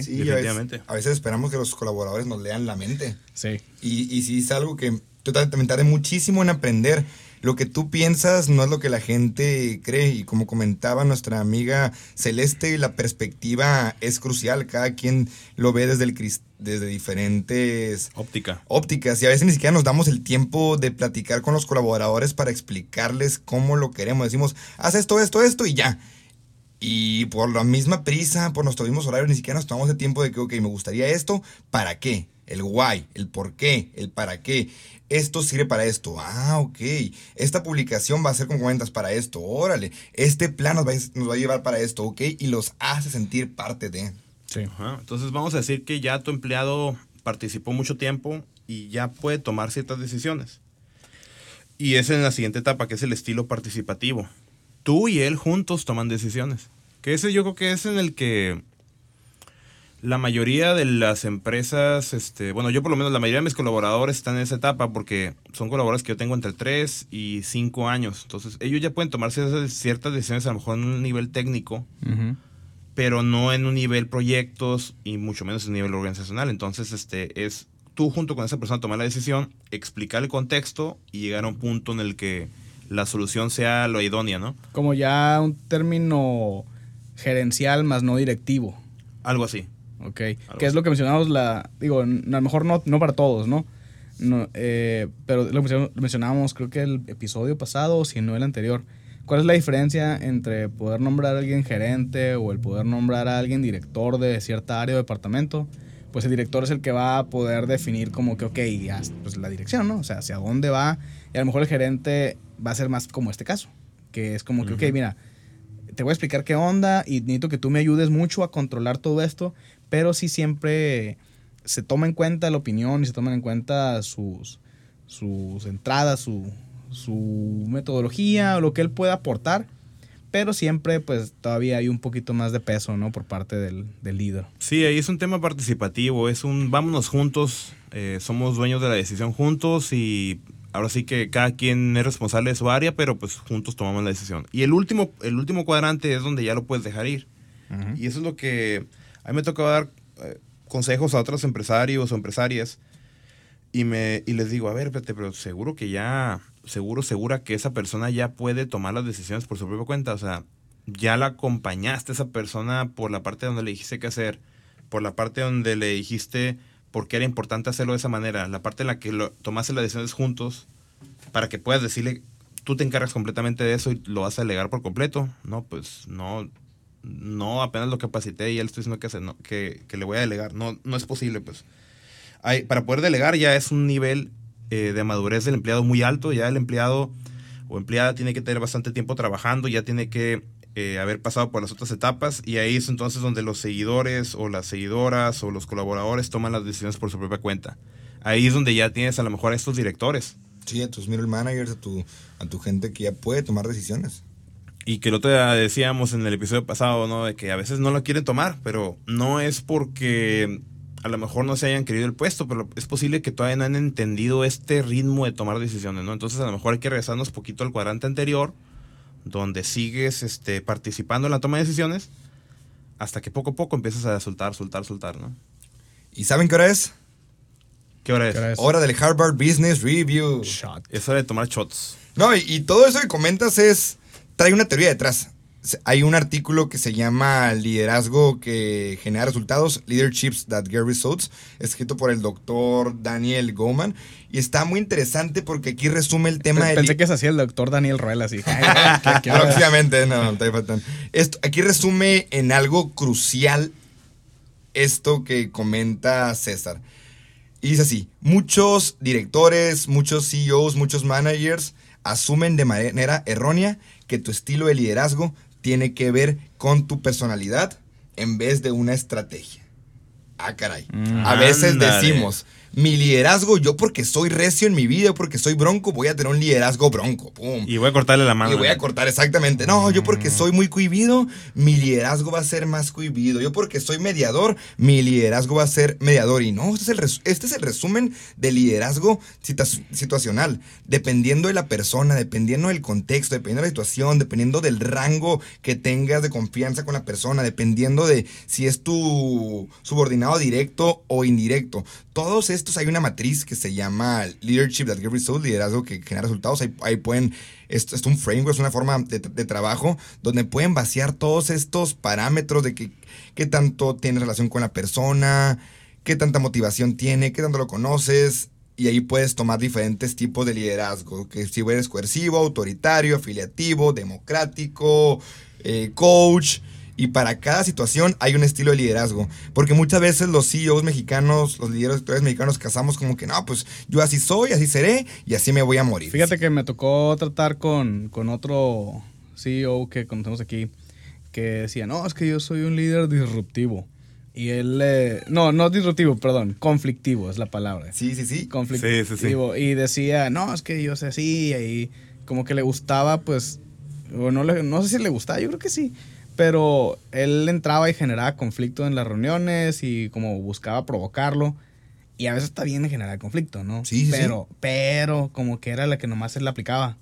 A: Sí, definitivamente. A veces, esperamos que los colaboradores nos lean la mente.
C: Sí.
A: Y, y sí es algo que yo también tardé muchísimo en aprender lo que tú piensas no es lo que la gente cree. Y como comentaba nuestra amiga Celeste, la perspectiva es crucial. Cada quien lo ve desde, el, desde diferentes
B: Óptica.
A: ópticas. Y a veces ni siquiera nos damos el tiempo de platicar con los colaboradores para explicarles cómo lo queremos. Decimos, haz esto, esto, esto y ya. Y por la misma prisa, por nuestro mismo horario, ni siquiera nos tomamos el tiempo de que, ok, me gustaría esto, ¿para qué? El why, el por qué, el para qué esto sirve para esto. Ah, ok. Esta publicación va a ser como comentas para esto. Órale. Este plan nos va, a, llevar para esto, ok. Y los hace sentir parte de.
B: Sí. Entonces vamos a decir que ya tu empleado participó mucho tiempo y ya puede tomar ciertas decisiones. Y es en la siguiente etapa, que es el estilo participativo. Tú y él juntos toman decisiones. Que ese yo creo que es en el que la mayoría de las empresas, este, bueno, yo por lo menos la mayoría de mis colaboradores están en esa etapa porque son colaboradores que yo tengo entre 3 y 5 años. Entonces, ellos ya pueden tomar ciertas decisiones a lo mejor en un nivel técnico, pero no en un nivel proyectos y mucho menos en un nivel organizacional. Entonces, este, es tú junto con esa persona tomar la decisión, explicar el contexto y llegar a un punto en el que la solución sea lo idónea, ¿no?
C: Como ya un término gerencial más no directivo.
B: Algo así.
C: ¿Ok? Que es lo que mencionamos, la, digo, a lo mejor no, no para todos, ¿no? no eh, pero lo mencionábamos creo que el episodio pasado, o si no el anterior. ¿Cuál es la diferencia entre poder nombrar a alguien gerente o el poder nombrar a alguien director de cierta área o departamento? Pues el director es el que va a poder definir como que, ok, pues la dirección, ¿no? O sea, hacia dónde va. Y a lo mejor el gerente va a ser más como este caso, que es como que, ok, mira, te voy a explicar qué onda y necesito que tú me ayudes mucho a controlar todo esto, pero sí siempre se toma en cuenta la opinión y se toman en cuenta sus, sus entradas, su, su metodología, lo que él pueda aportar, pero siempre pues todavía hay un poquito más de peso, ¿no? Por parte del, líder.
B: Sí, ahí es un tema participativo, es un vámonos juntos, eh, somos dueños de la decisión juntos y ahora sí que cada quien es responsable de su área, pero pues juntos tomamos la decisión. Y el último, el último cuadrante es donde ya lo puedes dejar ir. Y eso es lo que a mí me tocó dar eh, consejos a otros empresarios o empresarias y, me, y les digo, a ver, pero seguro que ya, seguro, segura que esa persona ya puede tomar las decisiones por su propia cuenta. O sea, ya la acompañaste a esa persona por la parte donde le dijiste qué hacer, por la parte donde le dijiste por qué era importante hacerlo de esa manera, la parte en la que lo, tomaste las decisiones juntos para que puedas decirle, tú te encargas completamente de eso y lo vas a delegar por completo. No, pues no, no apenas lo capacité y él estoy diciendo que, no, que, que, le voy a delegar. No, no es posible, pues. Para poder delegar ya es un nivel eh, de madurez del empleado muy alto. Ya el empleado o empleada tiene que tener bastante tiempo trabajando, ya tiene que eh, haber pasado por las otras etapas y ahí es entonces donde los seguidores o las seguidoras o los colaboradores toman las decisiones por su propia cuenta. Ahí es donde ya tienes a lo mejor a estos directores
A: Sí, a tus middle managers, a tu, a tu gente que ya puede tomar decisiones.
B: Y que otro día decíamos en el episodio pasado, ¿no? De que a veces no lo quieren tomar, pero no es porque a lo mejor no se hayan querido el puesto, pero es posible que todavía no han entendido este ritmo de tomar decisiones, ¿no? Entonces a lo mejor hay que regresarnos poquito al cuadrante anterior, donde sigues este, participando en la toma de decisiones, hasta que poco a poco empiezas a soltar, soltar, soltar, ¿no?
A: ¿Y saben qué hora es?
B: ¿Qué hora es?
C: ¿Qué hora es?
A: Hora del Harvard Business Review.
C: Shot.
B: Es hora de tomar shots.
A: No, y, y todo eso que comentas es. Trae una teoría detrás. Hay un artículo que se llama Liderazgo que genera resultados, Leaderships That Get Results, escrito por el doctor Daniel Goleman. Y está muy interesante porque aquí resume el tema de.
C: Pensé que se hacía el doctor Daniel Ruel así. Ay, ¿qué- qué hora es?
A: Próximamente, no, todavía faltan. Esto, aquí resume en algo crucial esto que comenta César. Y dice así, muchos directores, muchos CEOs, muchos managers asumen de manera errónea que tu estilo de liderazgo tiene que ver con tu personalidad en vez de una estrategia. Ah, caray.
C: Mm.
A: A veces decimos, mi liderazgo, yo porque soy recio en mi vida, porque soy bronco, voy a tener un liderazgo bronco. Pum.
B: Y voy a cortarle la mano.
A: Y voy a cortar exactamente. No, yo porque soy muy cohibido, mi liderazgo va a ser más cohibido. Yo porque soy mediador, mi liderazgo va a ser mediador. Y no, este es el, res- este es el resumen de liderazgo situa- situacional. Dependiendo de la persona, dependiendo del contexto, dependiendo de la situación, dependiendo del rango que tengas de confianza con la persona, dependiendo de si es tu subordinado directo o indirecto. Todos estos hay una matriz que se llama Leadership That Get Results, liderazgo que genera resultados. Ahí, ahí pueden, esto es un framework, es una forma de, trabajo donde pueden vaciar todos estos parámetros de que, qué tanto tienes relación con la persona, qué tanta motivación tiene, qué tanto lo conoces. Y ahí puedes tomar diferentes tipos de liderazgo, que si eres coercivo, autoritario, afiliativo, democrático, eh, coach. Y para cada situación hay un estilo de liderazgo. Porque muchas veces los CEOs mexicanos, los líderes mexicanos, casamos como que no, pues yo así soy, así seré y así me voy a morir.
C: Fíjate que me tocó tratar con, con otro CEO que conocemos aquí que decía, no, es que yo soy un líder disruptivo. Y él, eh, no, no disruptivo, perdón, conflictivo es la palabra.
A: Sí, sí, sí.
C: Conflictivo. Y decía, no, es que yo sé así, y como que le gustaba, pues, o no, le- no sé si le gustaba, yo creo que sí. Pero él entraba y generaba conflicto en las reuniones y como buscaba provocarlo. Y a veces está bien generar conflicto, ¿no?
A: Sí, sí, sí.
C: pero, pero como que era la que nomás él le aplicaba.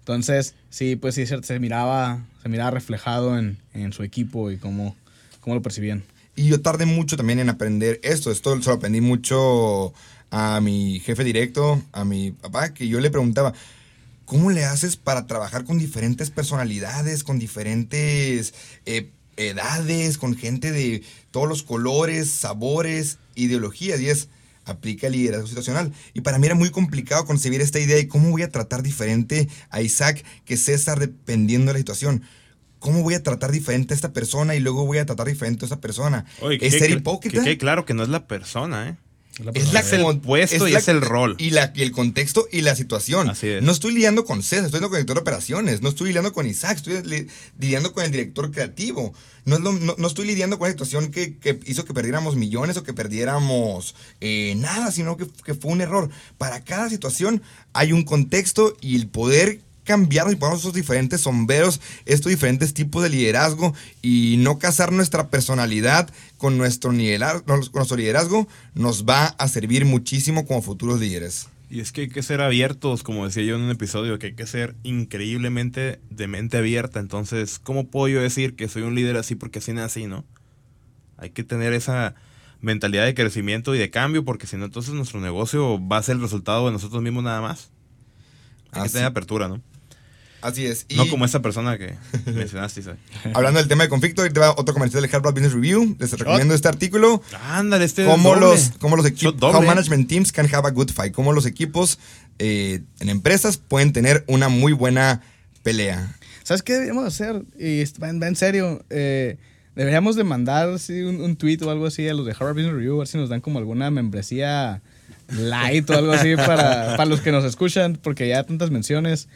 C: Entonces, sí, pues sí, se, se miraba, se miraba reflejado en, en su equipo y cómo, cómo lo percibían.
A: Y yo tardé mucho también en aprender esto. Esto se lo aprendí mucho a mi jefe directo, a mi papá, que yo le preguntaba, ¿cómo le haces para trabajar con diferentes personalidades, con diferentes eh, edades, con gente de todos los colores, sabores, ideologías? Y es, aplica el liderazgo situacional. Y para mí era muy complicado concebir esta idea de cómo voy a tratar diferente a Isaac que César dependiendo de la situación. ¿Cómo voy a tratar diferente a esta persona y luego voy a tratar diferente a esa persona?
B: Oye,
A: ¿Es ser hipócrita?
B: Que claro que no es la persona, ¿eh?
A: Es, la
B: Es el puesto y
A: la-
B: es el rol.
A: Y, la, y el contexto y la situación.
B: Así es.
A: No estoy lidiando con César, estoy lidiando con el director de operaciones. No estoy lidiando con Isaac, estoy li- lidiando con el director creativo. No, es lo- no, no estoy lidiando con una situación que, que hizo que perdiéramos millones o que perdiéramos eh, nada, sino que, que fue un error. Para cada situación hay un contexto y el poder cambiar y poner esos diferentes sombreros, estos diferentes tipos de liderazgo y no casar nuestra personalidad con nuestro, nivelar- con nuestro liderazgo nos va a servir muchísimo como futuros líderes.
B: Y es que hay que ser abiertos, como decía yo en un episodio, que hay que ser increíblemente de mente abierta. Entonces, ¿cómo puedo yo decir que soy un líder así porque así nací, no? Hay que tener esa mentalidad de crecimiento y de cambio, porque si no, entonces nuestro negocio va a ser el resultado de nosotros mismos nada más. Hay que tener apertura, ¿no?
A: Así es. Y
B: No como esa persona que mencionaste, Isaac.
A: hablando del tema de conflicto, ahorita va otro comercial del Harvard Business Review. Les recomiendo este artículo.
B: Ándale, este es
A: Cómo
B: doble.
A: los, cómo los equipos, how management teams can have a good fight. Cómo los equipos eh, en empresas pueden tener una muy buena pelea.
C: ¿Sabes qué deberíamos hacer? Y va en, va en serio. eh, deberíamos de mandar sí, un, un tweet o algo así a los de Harvard Business Review, a ver si nos dan como alguna membresía light o algo así para, para los que nos escuchan, porque ya tantas menciones.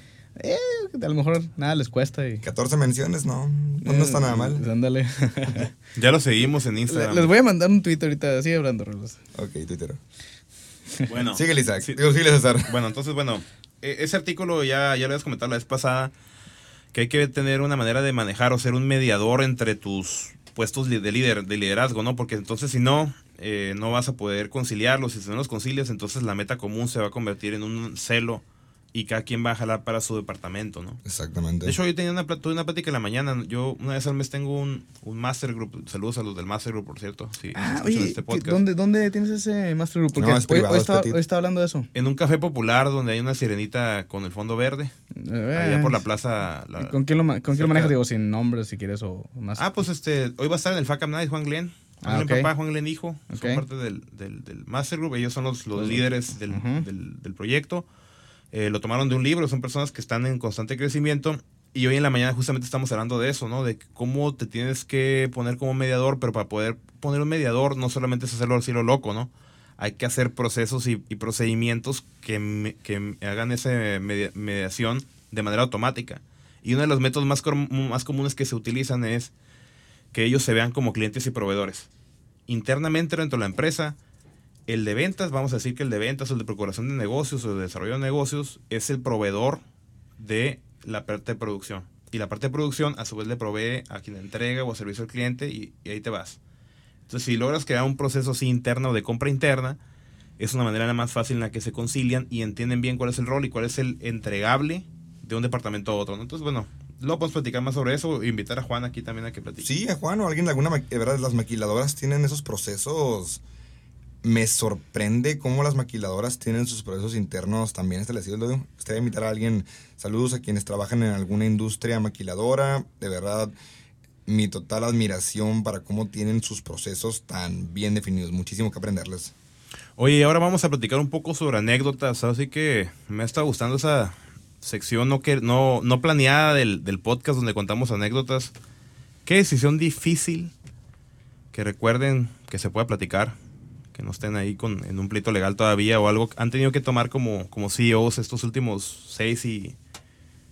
C: Eh, a lo mejor nada les cuesta. Y,
A: 14 menciones, no, no, no está nada mal.
C: Eh, ándale.
B: Ya lo seguimos en
C: Le-
B: Instagram.
C: les voy a mandar un tweet ahorita. Sigue hablando, Rolos.
A: Ok, Twitter.
B: Bueno,
A: Síguele, Isaac.
B: sí.
A: Digo, síguele, César.
B: Bueno, entonces, bueno, e- ese artículo ya, ya lo habías comentado la vez pasada, que hay que tener una manera de manejar o ser un mediador entre tus puestos de líder, de liderazgo, ¿no? Porque entonces si no, eh, no vas a poder conciliarlos. Y si no los concilias, entonces la meta común se va a convertir en un celo y cada quien va a jalar para su departamento, ¿no?
A: Exactamente.
B: De hecho, yo tenía una, tuve una plática en la mañana. Yo una vez al mes tengo un, un master group. Saludos a los del master group, por cierto. Si
C: Ah,
B: escuchan
C: oye,
B: este
C: ¿qué-
B: podcast.
C: ¿dónde, ¿dónde tienes ese Master Group? Porque
A: No, es
C: hoy-
A: privado,
C: hoy,
A: es
C: estaba,
A: petit.
C: hoy estaba hablando de eso.
B: En un café popular donde hay una sirenita con el fondo verde. Allá por la plaza. la-
C: ¿Y ¿Con quién lo, ma- con quién lo
B: cerca-
C: manejas? Digo, sin nombres, si quieres, o más.
B: Ah, pues este, hoy va a estar en el FACAM Night Juan Glenn. Juan
C: Ah,
B: Glenn
C: ok.
B: papá, Juan Glenn hijo.
C: Ok.
B: Son parte del, del, del Master Group. Ellos son los, los
C: Los-
B: líderes del, del proyecto. Eh, lo tomaron de un libro. Son personas que están en constante crecimiento. Y hoy en la mañana justamente estamos hablando de eso, ¿no? De cómo te tienes que poner como mediador, pero para poder poner un mediador no solamente es hacerlo así lo loco, ¿no? Hay que hacer procesos y, procedimientos que, que hagan esa media- mediación de manera automática. Y uno de los métodos más, más comunes que se utilizan es que ellos se vean como clientes y proveedores. Internamente dentro de la empresa, el de ventas, vamos a decir que el de ventas el de procuración de negocios o de desarrollo de negocios es el proveedor de la parte de producción. Y la parte de producción a su vez le provee a quien entrega o servicio al cliente y, ahí te vas. Entonces si logras crear un proceso así interno de compra interna, es una manera más fácil en la que se concilian y entienden bien cuál es el rol y cuál es el entregable de un departamento a otro. ¿no? Entonces, bueno, luego podemos platicar más sobre eso e invitar a Juan aquí también a que platique.
A: Sí, a Juan o alguien de alguna, de verdad, las maquiladoras tienen esos procesos. Me sorprende cómo las maquiladoras tienen sus procesos internos también establecidos. Estaría invitar a alguien, saludos a quienes trabajan en alguna industria maquiladora. De verdad, mi total admiración para cómo tienen sus procesos tan bien definidos. Muchísimo que aprenderles.
B: Oye, ahora vamos a platicar un poco sobre anécdotas. Así que me está gustando esa sección no, que, no, no planeada del, del podcast donde contamos anécdotas. ¿Qué decisión difícil que recuerden que se pueda platicar? Que no estén ahí con, en un pleito legal todavía o algo. Han tenido que tomar como, como CEOs estos últimos seis y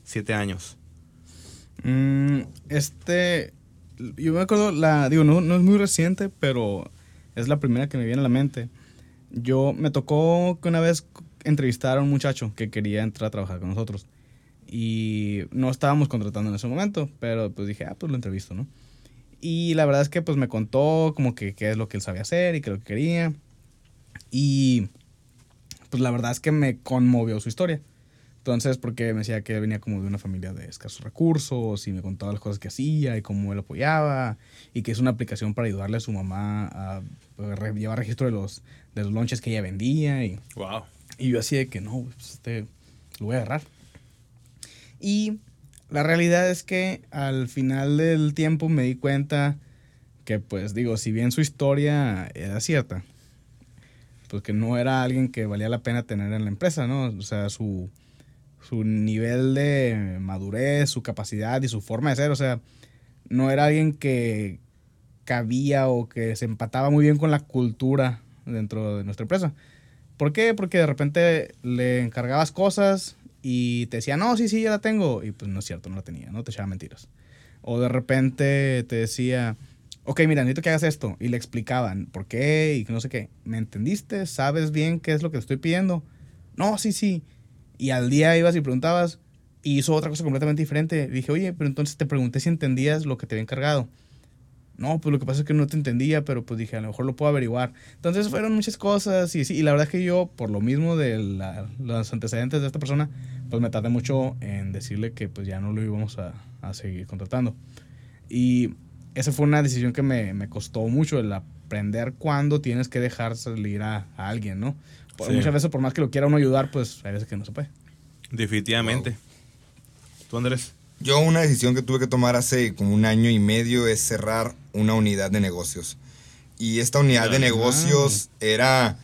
B: siete años.
C: Mm, este. Yo me acuerdo, la, digo, no, no es muy reciente, pero es la primera que me viene a la mente. Yo me tocó que una vez entrevistar a un muchacho que quería entrar a trabajar con nosotros. Y no estábamos contratando en ese momento, pero pues dije, ah, pues lo entrevisto, ¿no? Y la verdad es que pues me contó como que qué es lo que él sabía hacer y qué es lo que quería. Y pues la verdad es que me conmovió su historia. Entonces, porque me decía que él venía como de una familia de escasos recursos y me contaba las cosas que hacía y cómo él apoyaba y que es una aplicación para ayudarle a su mamá a pues, llevar registro de los, de los lonches que ella vendía y,
B: Wow.
C: y yo así de que no, pues, este, lo voy a agarrar. Y la realidad es que al final del tiempo me di cuenta que, pues digo, si bien su historia era cierta, pues que no era alguien que valía la pena tener en la empresa, ¿no? O sea, su, su nivel de madurez, su capacidad y su forma de ser, o sea, no era alguien que cabía o que se empataba muy bien con la cultura dentro de nuestra empresa. ¿Por qué? Porque de repente le encargabas cosas y te decía, no, sí, sí, ya la tengo. Y pues no es cierto, no la tenía, no te echaba mentiras. O de repente te decía, ok, mira, necesito que hagas esto. Y le explicaban por qué y no sé qué. ¿Me entendiste? ¿Sabes bien qué es lo que te estoy pidiendo? No, sí, sí. Y al día ibas y preguntabas y hizo otra cosa completamente diferente. Dije, oye, pero entonces te pregunté si entendías lo que te había encargado. No, pues lo que pasa es que no te entendía, pero pues dije, a lo mejor lo puedo averiguar. Entonces fueron muchas cosas y sí, y la verdad es que yo, por lo mismo de la- los antecedentes de esta persona, pues me tardé mucho en decirle que pues ya no lo íbamos a, a seguir contratando. Y esa fue una decisión que me, me costó mucho, el aprender cuándo tienes que dejar salir a, a alguien, ¿no? Por-
B: Sí.
C: Muchas veces, por más que lo quiera uno ayudar, pues hay veces que no se puede.
B: Definitivamente. ¿Tú, Andrés?
A: Yo una decisión que tuve que tomar hace como un año y medio es cerrar una unidad de negocios. Y esta unidad de negocios era,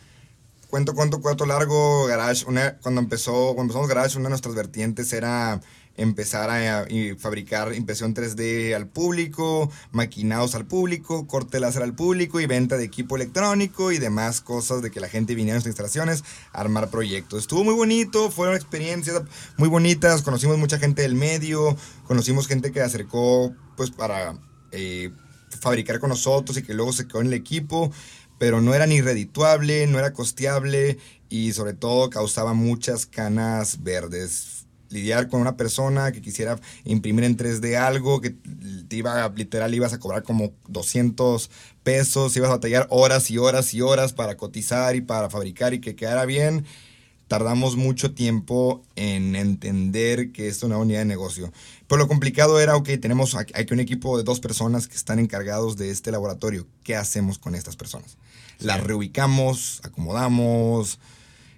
A: cuento, cuento, cuento largo, Garage. Una, cuando, empezó, cuando empezamos Garage, una de nuestras vertientes era empezar a, fabricar impresión 3D al público, maquinados al público, corte láser al público y venta de equipo electrónico y demás cosas de que la gente viniera a nuestras instalaciones a armar proyectos. Estuvo muy bonito, fueron experiencias muy bonitas, conocimos mucha gente del medio, conocimos gente que acercó pues para eh, fabricar con nosotros y que luego se quedó en el equipo, pero no era ni redituable, no era costeable y sobre todo causaba muchas canas verdes. Lidiar con una persona que quisiera imprimir en 3D algo, que te iba, literal ibas a cobrar como 200 pesos, ibas a batallar horas y horas y horas para cotizar y para fabricar y que quedara bien tardamos mucho tiempo en entender que es una unidad de negocio. Pero lo complicado era, ok, tenemos aquí un equipo de dos personas que están encargados de este laboratorio. ¿Qué hacemos con estas personas? Las reubicamos, acomodamos.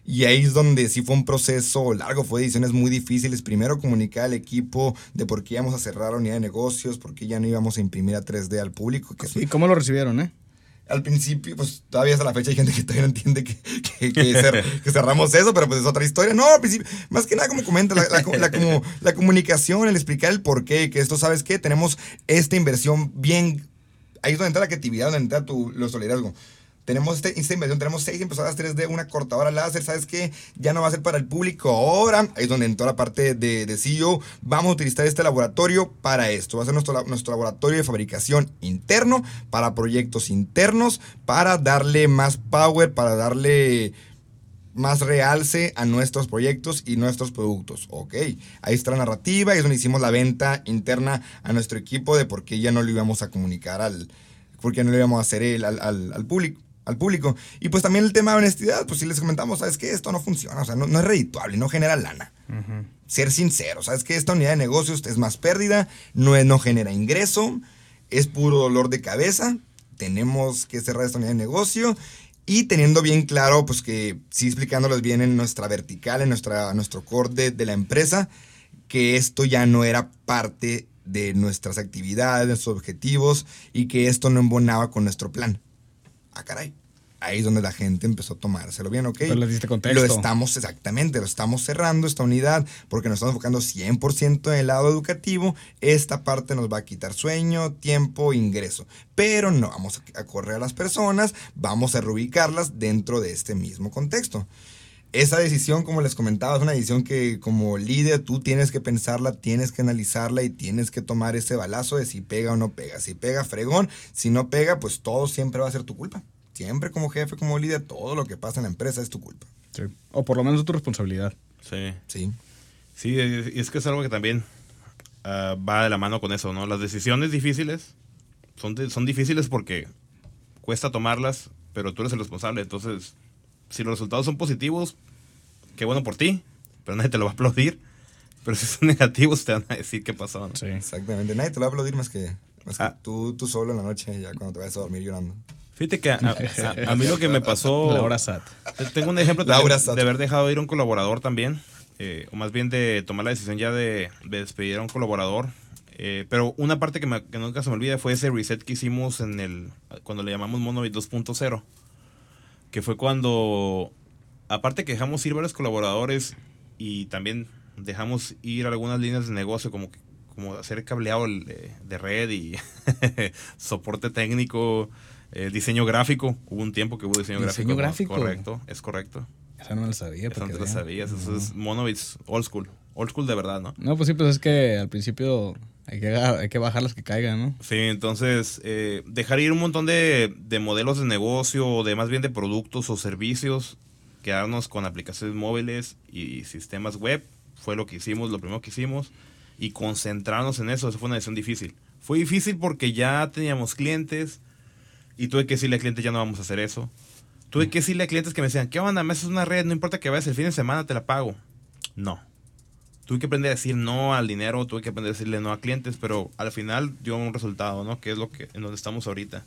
A: Y ahí es donde sí fue un proceso largo, fue ediciones muy difíciles. Primero comunicar al equipo de por qué íbamos a cerrar la unidad de negocios, por qué ya no íbamos a imprimir a 3D al público.
C: ¿Y cómo lo recibieron, eh?
A: al principio, pues todavía hasta la fecha hay gente que todavía no entiende que, que, cerramos eso, pero pues es otra historia. No, al principio, más que nada como comenta, la, la, como, la comunicación, el explicar el por qué, que esto, ¿sabes qué? Tenemos esta inversión bien... Ahí es donde entra la creatividad, donde entra tu, los liderazgo tenemos este, esta inversión, tenemos seis impresoras 3D, una cortadora láser, ¿sabes qué? Ya no va a ser para el público ahora. Ahí es donde entró la parte de, de CEO. Vamos a utilizar este laboratorio para esto. Va a ser nuestro, nuestro laboratorio de fabricación interno para proyectos internos, para darle más power, para darle más realce a nuestros proyectos y nuestros productos. Ok, ahí está la narrativa, y es donde hicimos la venta interna a nuestro equipo de por qué ya no lo íbamos a comunicar al, por qué no lo íbamos a hacer el, al, al público al público. Y pues también el tema de honestidad, pues si les comentamos, sabes que esto no funciona, o sea, no, es redituable, no genera lana. Ser sincero, sabes que esta unidad de negocios es más pérdida, no, no genera ingreso, es puro dolor de cabeza, tenemos que cerrar esta unidad de negocio y teniendo bien claro, pues que sí explicándoles bien en nuestra vertical, en nuestra, nuestro core de, la empresa, que esto ya no era parte de nuestras actividades, de nuestros objetivos y que esto no embonaba con nuestro plan ah, caray. Ahí es donde la gente empezó a tomárselo bien, ¿ok?
C: Pero le diste contexto.
A: Lo estamos, exactamente, lo estamos cerrando esta unidad porque nos estamos enfocando 100% en el lado educativo. Esta parte nos va a quitar sueño, tiempo, ingreso. Pero no vamos a correr a las personas, vamos a reubicarlas dentro de este mismo contexto esa decisión, como les comentaba, es una decisión que como líder tú tienes que pensarla, tienes que analizarla y tienes que tomar ese balazo de si pega o no pega. Si pega, fregón. Si no pega, pues todo siempre va a ser tu culpa. Siempre como jefe, como líder, todo lo que pasa en la empresa es tu culpa.
C: Sí. O por lo menos es tu responsabilidad.
B: Sí.
A: Sí.
B: Sí, y es que es algo que también ah, va de la mano con eso, ¿no? Las decisiones difíciles son, son difíciles porque cuesta tomarlas, pero tú eres el responsable. Entonces, si los resultados son positivos, qué bueno por ti, pero nadie te lo va a aplaudir. Pero si son negativos, te van a decir qué pasó.
A: Sí. Exactamente, nadie te lo va a aplaudir más que, ah. tú, tú solo en la noche, ya cuando te vayas a dormir llorando.
B: Fíjate que a, mí lo que me pasó.
C: Laura Sat.
B: Tengo un ejemplo de haber dejado ir a un colaborador también. Eh, o más bien de tomar la decisión ya de, despedir a un colaborador. Eh, pero una parte que, que, nunca se me olvida fue ese reset que hicimos en el cuando le llamamos Monobit 2.0 que fue cuando, aparte que dejamos ir varios colaboradores y también dejamos ir algunas líneas de negocio como como hacer cableado de, red y soporte técnico, eh, diseño gráfico. Hubo un tiempo que hubo diseño,
C: ¿Diseño gráfico.
B: Correcto, es correcto.
C: Esa no lo sabía.
B: Esa no lo sabías. Eso es Monobits old school. Old school de verdad, ¿no?
C: No, pues sí, pues es que al principio hay que, hay que bajar las que caigan, ¿no?
B: Sí, entonces eh, dejar ir un montón de, modelos de negocio, o de más bien de productos o servicios, quedarnos con aplicaciones móviles y sistemas web, fue lo que hicimos, lo primero que hicimos, y concentrarnos en eso, eso fue una decisión difícil. Fue difícil porque ya teníamos clientes y tuve que decirle a clientes ya no vamos a hacer eso. Tuve que decirle a clientes que me decían, ¿qué onda? Me haces una red, no importa que vayas el fin de semana, te la pago. No tuve que aprender a decir no al dinero, tuve que aprender a decirle no a clientes, pero al final dio un resultado, ¿no? Que es lo que en donde estamos ahorita.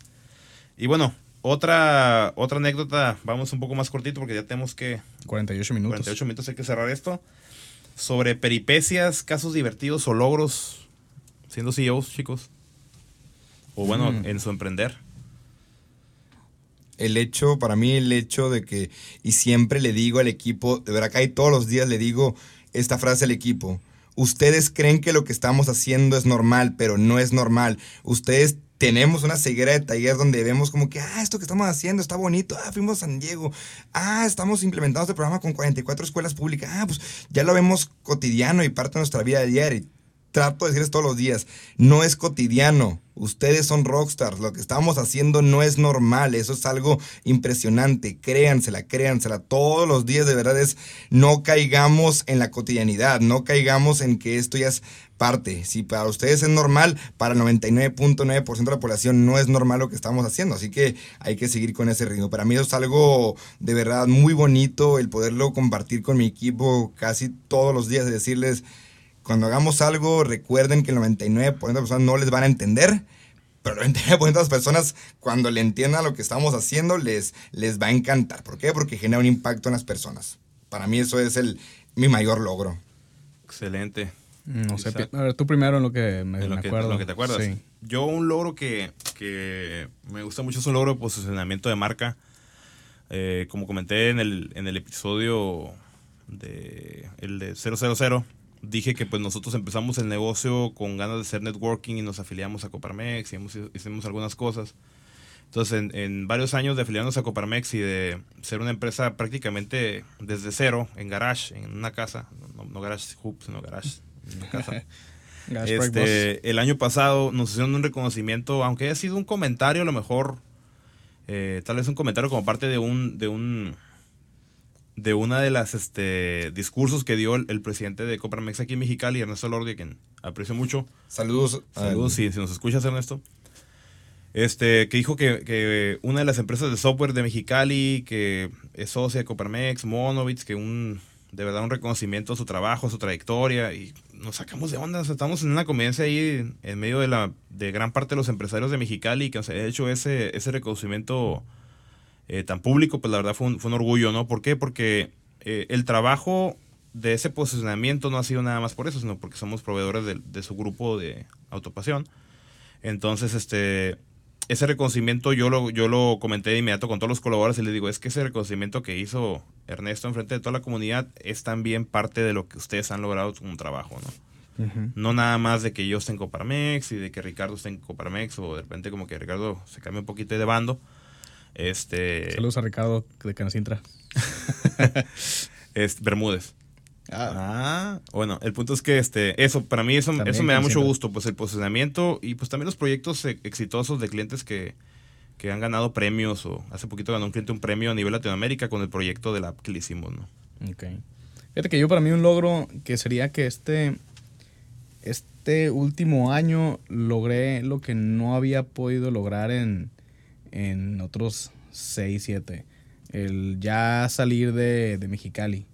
B: Y bueno, otra otra anécdota, vamos un poco más cortito porque ya tenemos que
C: 48 minutos.
B: 48 minutos hay que cerrar esto. Sobre peripecias, casos divertidos o logros siendo CEOs, chicos. O bueno, mm. en su emprender.
A: El hecho, para mí, el hecho de que, y siempre le digo al equipo, de verdad, acá y todos los días le digo, esta frase al equipo. Ustedes creen que lo que estamos haciendo es normal, pero no es normal. Ustedes tenemos una ceguera de taller donde vemos como que, ah, esto que estamos haciendo está bonito, ah, fuimos a San Diego, ah, estamos implementando este programa con 44 escuelas públicas, ah, pues ya lo vemos cotidiano y parte de nuestra vida diaria. Trato de decirles todos los días, no es cotidiano. Ustedes son rockstars, lo que estamos haciendo no es normal, eso es algo impresionante, créansela, créansela, todos los días de verdad es, no caigamos en la cotidianidad, no caigamos en que esto ya es parte, si para ustedes es normal, para el 99.9% de la población no es normal lo que estamos haciendo, así que hay que seguir con ese ritmo. Para mí es algo de verdad muy bonito, el poderlo compartir con mi equipo casi todos los días, de decirles, cuando hagamos algo, recuerden que el 99% de las personas no les van a entender, pero el 99% de las personas, cuando le entiendan lo que estamos haciendo, les, les va a encantar. ¿Por qué? Porque genera un impacto en las personas. Para mí eso es el, mi mayor logro.
B: Excelente.
C: No sé, a ver, tú primero en lo que me,
B: en lo, que,
C: acuerdo.
B: lo que te acuerdas.
C: Sí.
B: Yo un logro que, que, me gusta mucho es un logro de posicionamiento de marca. Eh, como comenté en el, en el episodio de, el de 000, dije que pues nosotros empezamos el negocio con ganas de hacer networking y nos afiliamos a Coparmex y hemos, hicimos algunas cosas. Entonces, en, en, varios años de afiliarnos a Coparmex y de ser una empresa prácticamente desde cero, en garage, en una casa, no, no garage hub, sino garage, en una casa. este, el año pasado nos hicieron un reconocimiento, aunque haya sido un comentario, a lo mejor, eh, tal vez un comentario como parte de un, de un, de una de las este, discursos que dio el, el, presidente de Coparmex aquí en Mexicali, Ernesto Lordi, quien aprecio mucho.
A: Saludos.
B: Saludos, si, si nos escuchas, Ernesto. Este, que dijo que, que, una de las empresas de software de Mexicali, que es socia de Coparmex, Monovitz, que un, de verdad un reconocimiento a su trabajo, a su trayectoria, y nos sacamos de onda, o sea, estamos en una convivencia ahí en medio de la de gran parte de los empresarios de Mexicali, que ha hecho ese, ese reconocimiento eh, tan público, pues la verdad fue un, fue un orgullo, ¿no? ¿Por qué? Porque eh, el trabajo de ese posicionamiento no ha sido nada más por eso, sino porque somos proveedores de, de su grupo de autopasión. Entonces, este, ese reconocimiento yo lo, yo lo comenté de inmediato con todos los colaboradores y les digo, es que ese reconocimiento que hizo Ernesto enfrente de toda la comunidad es también parte de lo que ustedes han logrado con un trabajo, ¿no? Uh -huh. No nada más de que yo esté en Coparmex y de que Ricardo esté en Coparmex o de repente como que Ricardo se cambie un poquito de bando. Este...
C: Saludos a Ricardo de Canacintra.
B: este, Bermúdez. Ah. ah. bueno, el punto es que este, eso, para mí eso, eso me da mucho gusto, pues el posicionamiento y pues también los proyectos exitosos de clientes que, que han ganado premios o hace poquito ganó un cliente un premio a nivel Latinoamérica con el proyecto de la app que le hicimos, ¿no?
C: Ok. Fíjate que yo para mí un logro que sería que este, este último año logré lo que no había podido lograr en, en otros 6, 7. El ya salir de, de Mexicali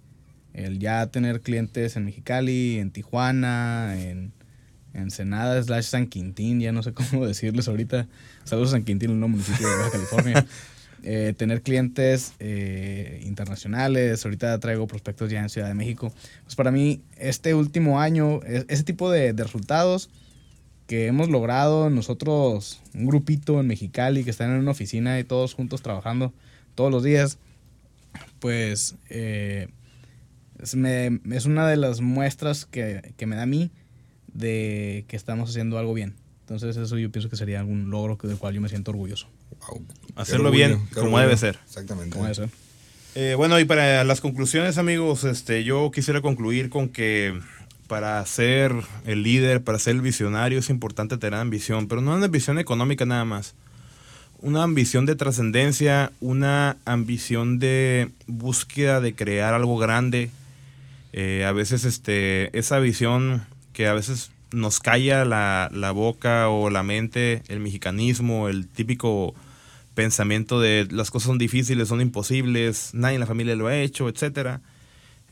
C: el ya tener clientes en Mexicali, en Tijuana, en Ensenada slash San Quintín, ya no sé cómo decirles ahorita. Saludos a San Quintín, un municipio de Baja California. eh, tener clientes eh, internacionales, ahorita traigo prospectos ya en Ciudad de México. Pues para mí, este último año, ese tipo de, de resultados que hemos logrado nosotros, un grupito en Mexicali que están en una oficina y todos juntos trabajando todos los días, pues... Eh, es, me, es, una de las muestras que, que, me da a mí de que estamos haciendo algo bien. Entonces eso yo pienso que sería algún logro del cual yo me siento orgulloso.
B: Wow. Hacerlo orgullo, bien, como orgullo. debe ser.
A: Exactamente.
C: Como debe ser.
B: Eh, bueno, y para las conclusiones, amigos, este, yo quisiera concluir con que para ser el líder, para ser el visionario, es importante tener ambición, pero no una ambición económica nada más. Una ambición de trascendencia, una ambición de búsqueda de crear algo grande, eh, a veces este, esa visión que a veces nos calla la, la, boca o la mente, el mexicanismo, el típico pensamiento de las cosas son difíciles, son imposibles, nadie en la familia lo ha hecho, etc.